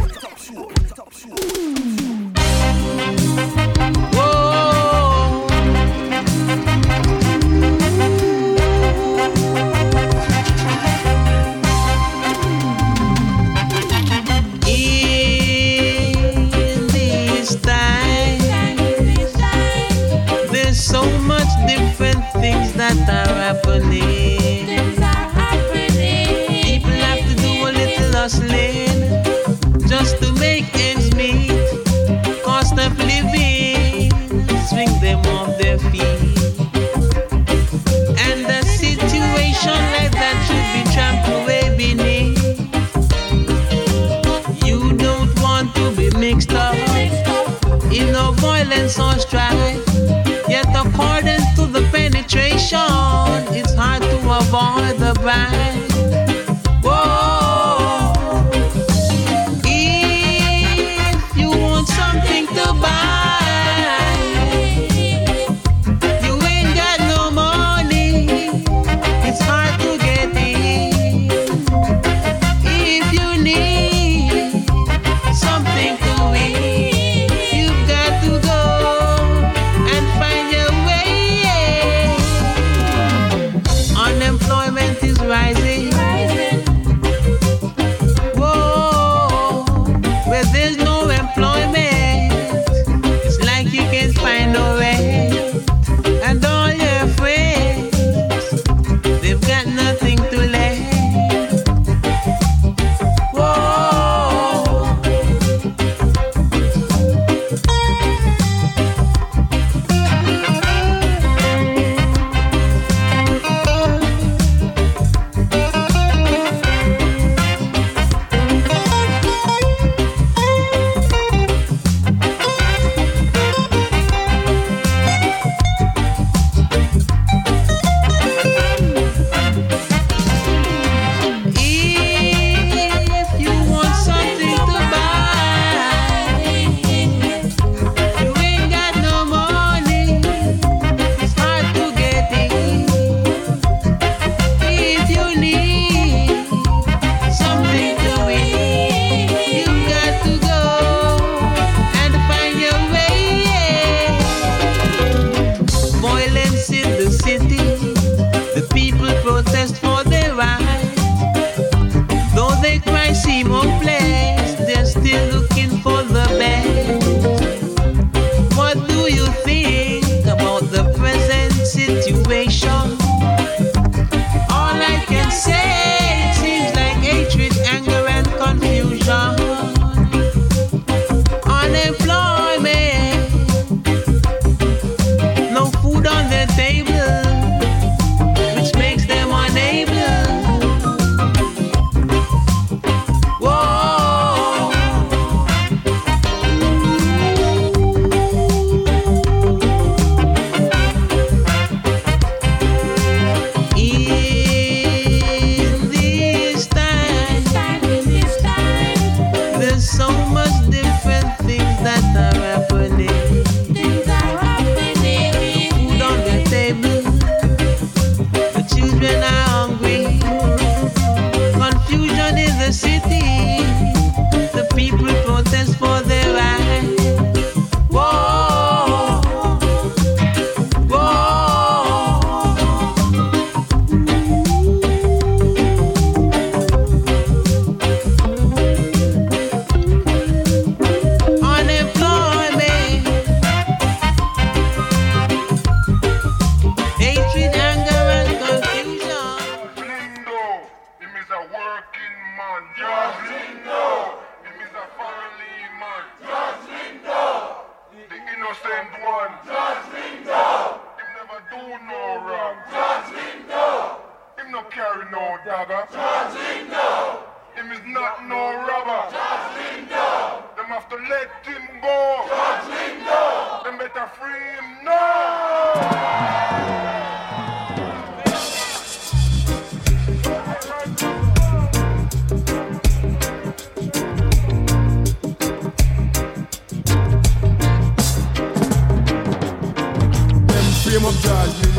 that are happening. People have to do a little hustling just to make ends meet. Cost of living swing them off their feet. And a situation like that should be trampled way beneath. You don't want to be mixed up in no violence or strife. Penetration, it's hard to avoid the bride.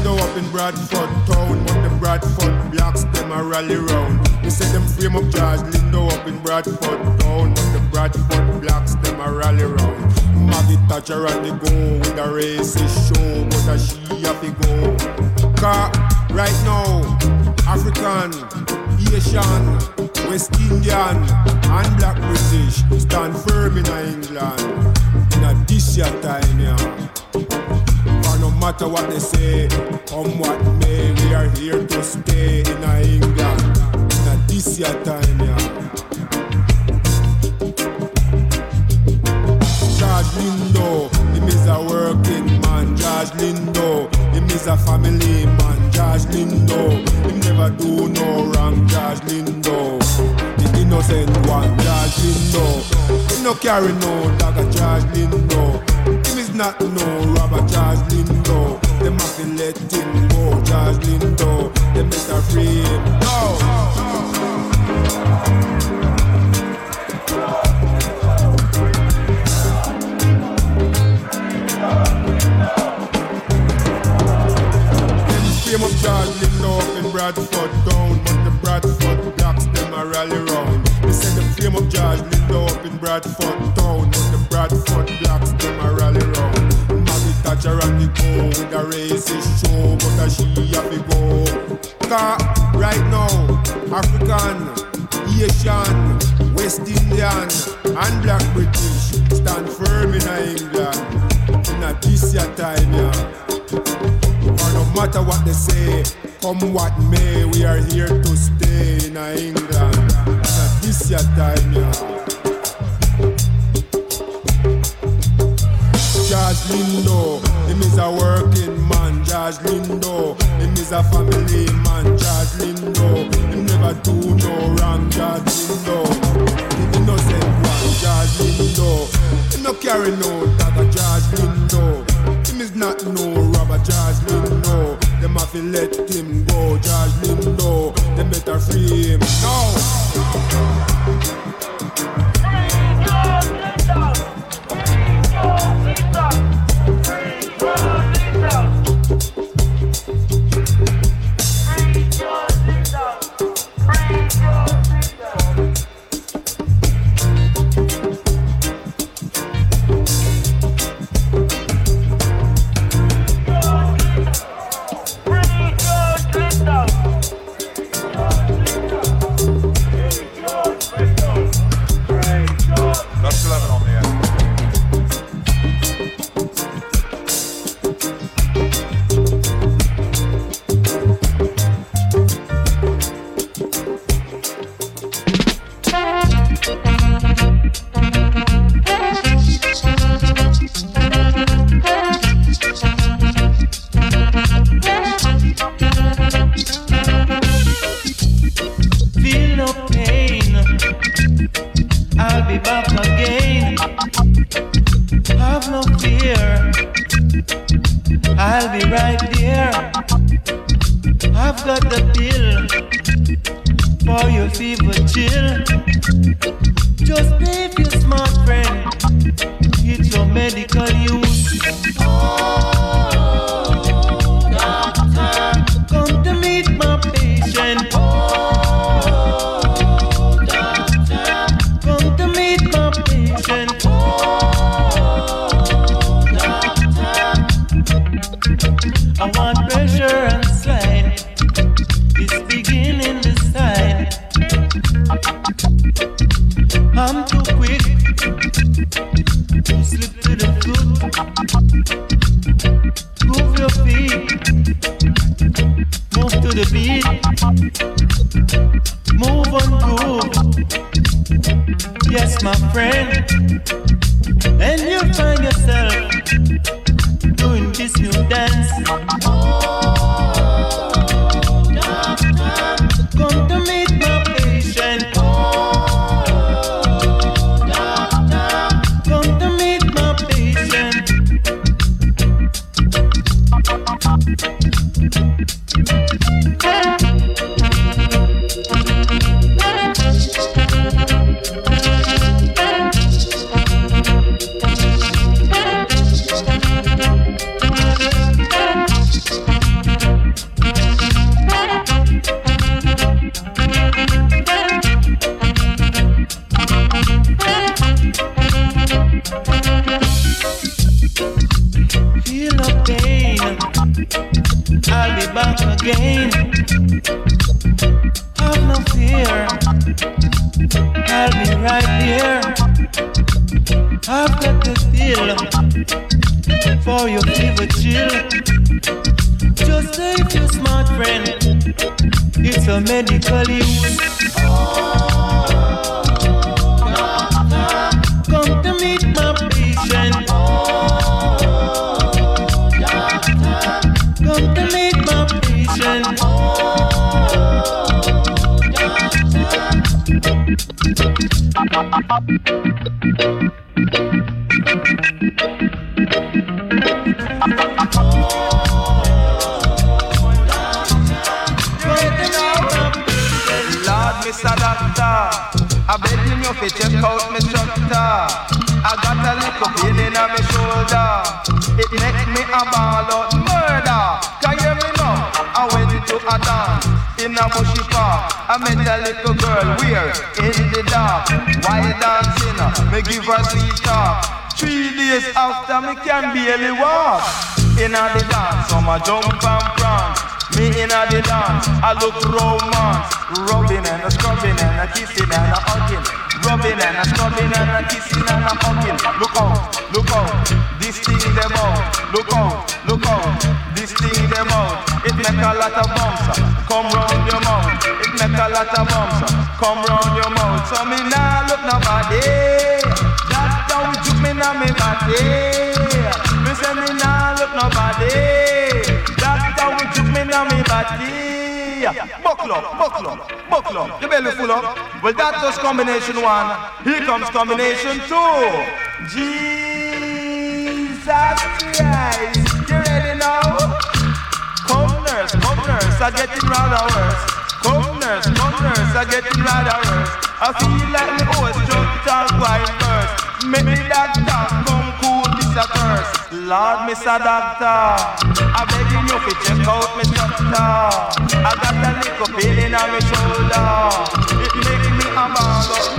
Lindo up in Bradford town, but the Bradford blacks them a rally round. They say them frame up George Lindo up in Bradford town, but the Bradford blacks them a rally round. Maggie Thatcher and the go with a racist show, but a she have to go. Car right now, African, Asian, West Indian, and Black British stand firm in England. In a this year time, yeah. Matter what they say, come what may, we are here to stay in England. In this year time, yeah. George Lindo, him is a working man. George Lindo, him is a family man. George Lindo, him never do no wrong. George Lindo, the innocent one. George Lindo, him no carry no dagger. George Lindo, him is not no robber. George Lindo, them have to let him go. George Lindo, them better free him. No. Frame up George Lindo in Bradford town, the frame up George Lindo up in Bradford town, but the Bradford blacks them a rally round. Maggie Thatcher and the go with a racist show, but a she have to go. Car right now, African, Asian, West Indian, and Black British stand firm in England. In a this year time, yeah. For no matter what they say, come what may, we are here to stay in England. This your time, yeah. George Lindo, him is a working man. George Lindo, him is a family man. George Lindo, him never do no wrong. George Lindo, the innocent one. George Lindo, him no carry no dagger. George Lindo, him is not no robber. George Lindo, them have let him go. George Lindo, them better free him now. Me can barely walk. In a the dance, so I jump and prance. Me in a the dance, I look romance. Rubbing and a scrubbing and a kissing and a hugging. Rubbing and a scrubbing and a kissing and a hugging. Look out, look out, this thing them out. Look out, look out, this thing them out. It make a lot of bumps, uh, come round your mouth. It make a lot of bumps, uh, come round your mouth. So me nah look nobody. Took me body. Me say me nah look nobody. That's how it took me now me body. Buckle up, buckle up, buckle up. Your belly full up. Well, that was combination one. Here comes combination two. Jesus Christ. You ready now? Come nurse, come nurse, I'm getting rather worse. Come nurse, come nurse, I'm getting rather worse. I feel like the horse just talk first. Make me doctor come cool this a curse. Lord, Mr. Doctor, I'm begging you to check out my structure. I got a little pain in my shoulder. It make me a ball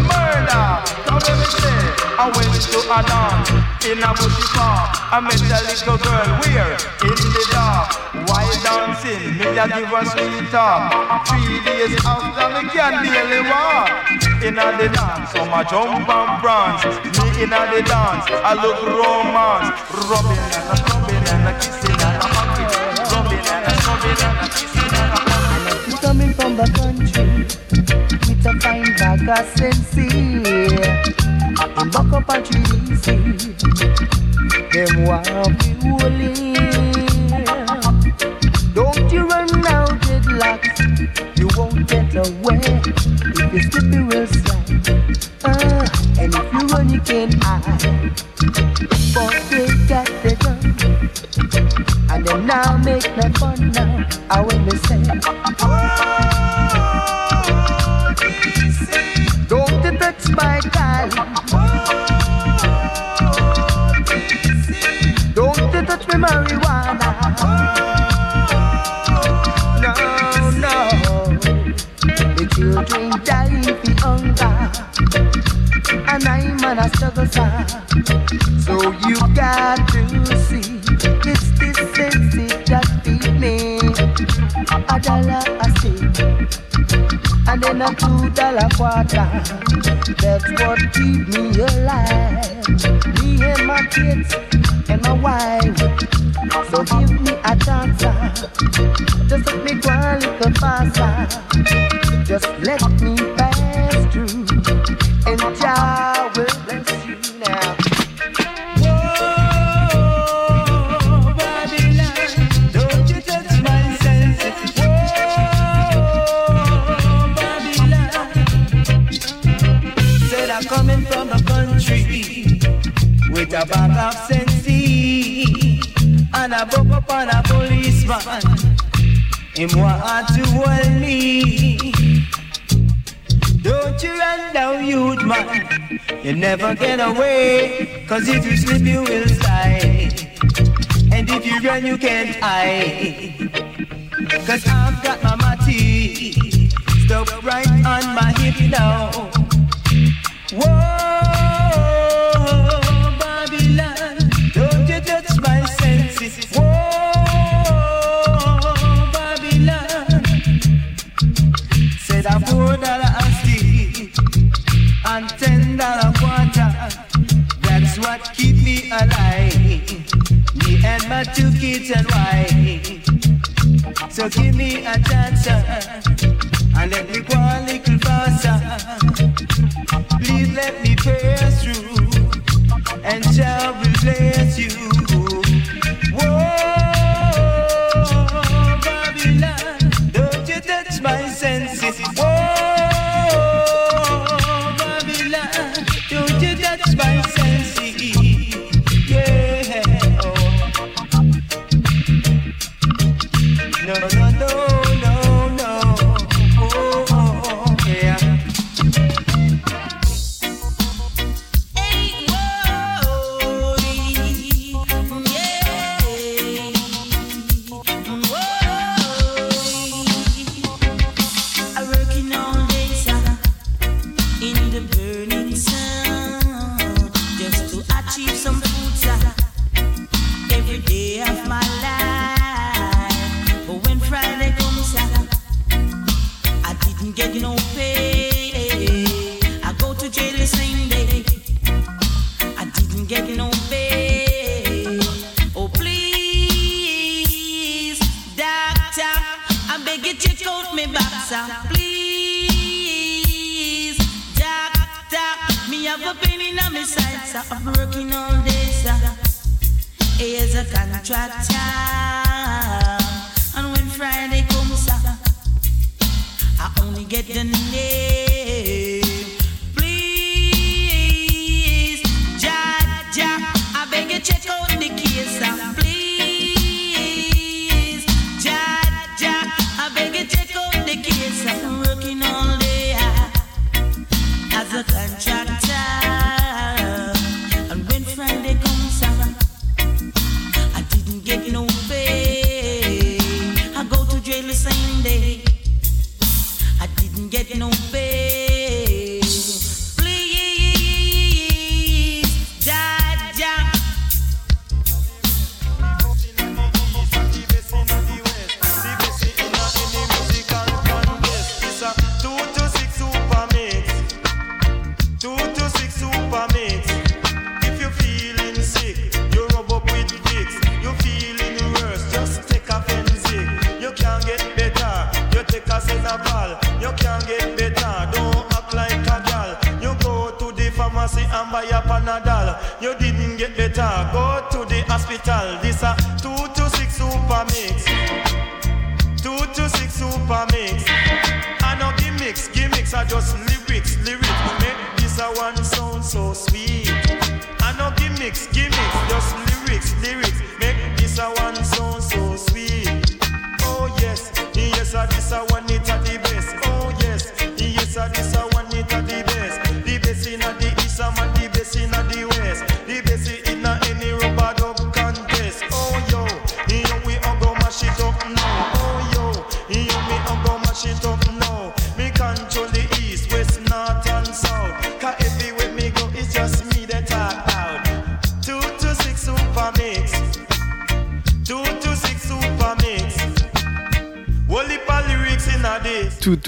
I went to a dance in a bushy park. I met a little girl where in the dark. While dancing, me a give her sweet talk. Three days after me can barely walk. In a the dance, so my jump and prance. Me in a the dance, I look romance. Rubbing and a scrubbing and a kissing and a hugging. Rubbing and a scrubbing and a kissing and a hugging. Coming from the country with a fine bag of sensi. And buck up a tree see them be holy. Don't you run out deadlocks, you won't get away. If you slip, you will slide. Ah, and if you run, you can hide. But they got the gun, and they now make no fun now. I when they say. That's what keep me alive. Me and my kids and my wife. So give me a chance. Just let me go a little faster. Just let me pass through. And Jah upon a policeman. Him want to hold me. Don't you run down, youth man. You never get away. Cause if you slip, you will slide. And if you run, you can't hide. Cause I've got my matty stuck right on my hip now. Whoa. got two kids and wife. So give me a chance.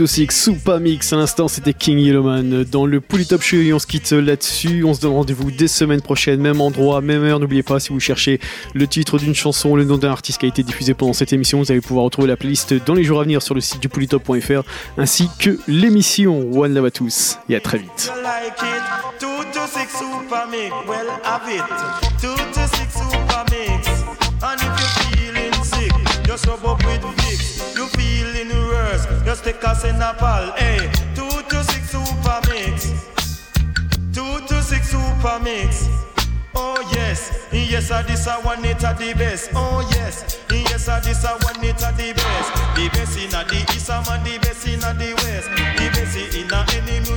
to Super Mix, à l'instant c'était King Yellowman. Dans le Polytop Show, on se quitte là-dessus. On se donne rendez-vous dès semaines prochaines, même endroit, même heure. N'oubliez pas, si vous cherchez le titre d'une chanson, le nom d'un artiste qui a été diffusé pendant cette émission, vous allez pouvoir retrouver la playlist dans les jours à venir sur le site du polytop.fr ainsi que l'émission. One love à tous et à très vite. universe. Just take us in a pal. Hey, eh? two to six super mix. Two to six super mix. Oh yes, yes, I this I want it at the best. Oh yes, yes, I this I want it at the best. The best in the east, I'm the best in the west. The best in the enemy.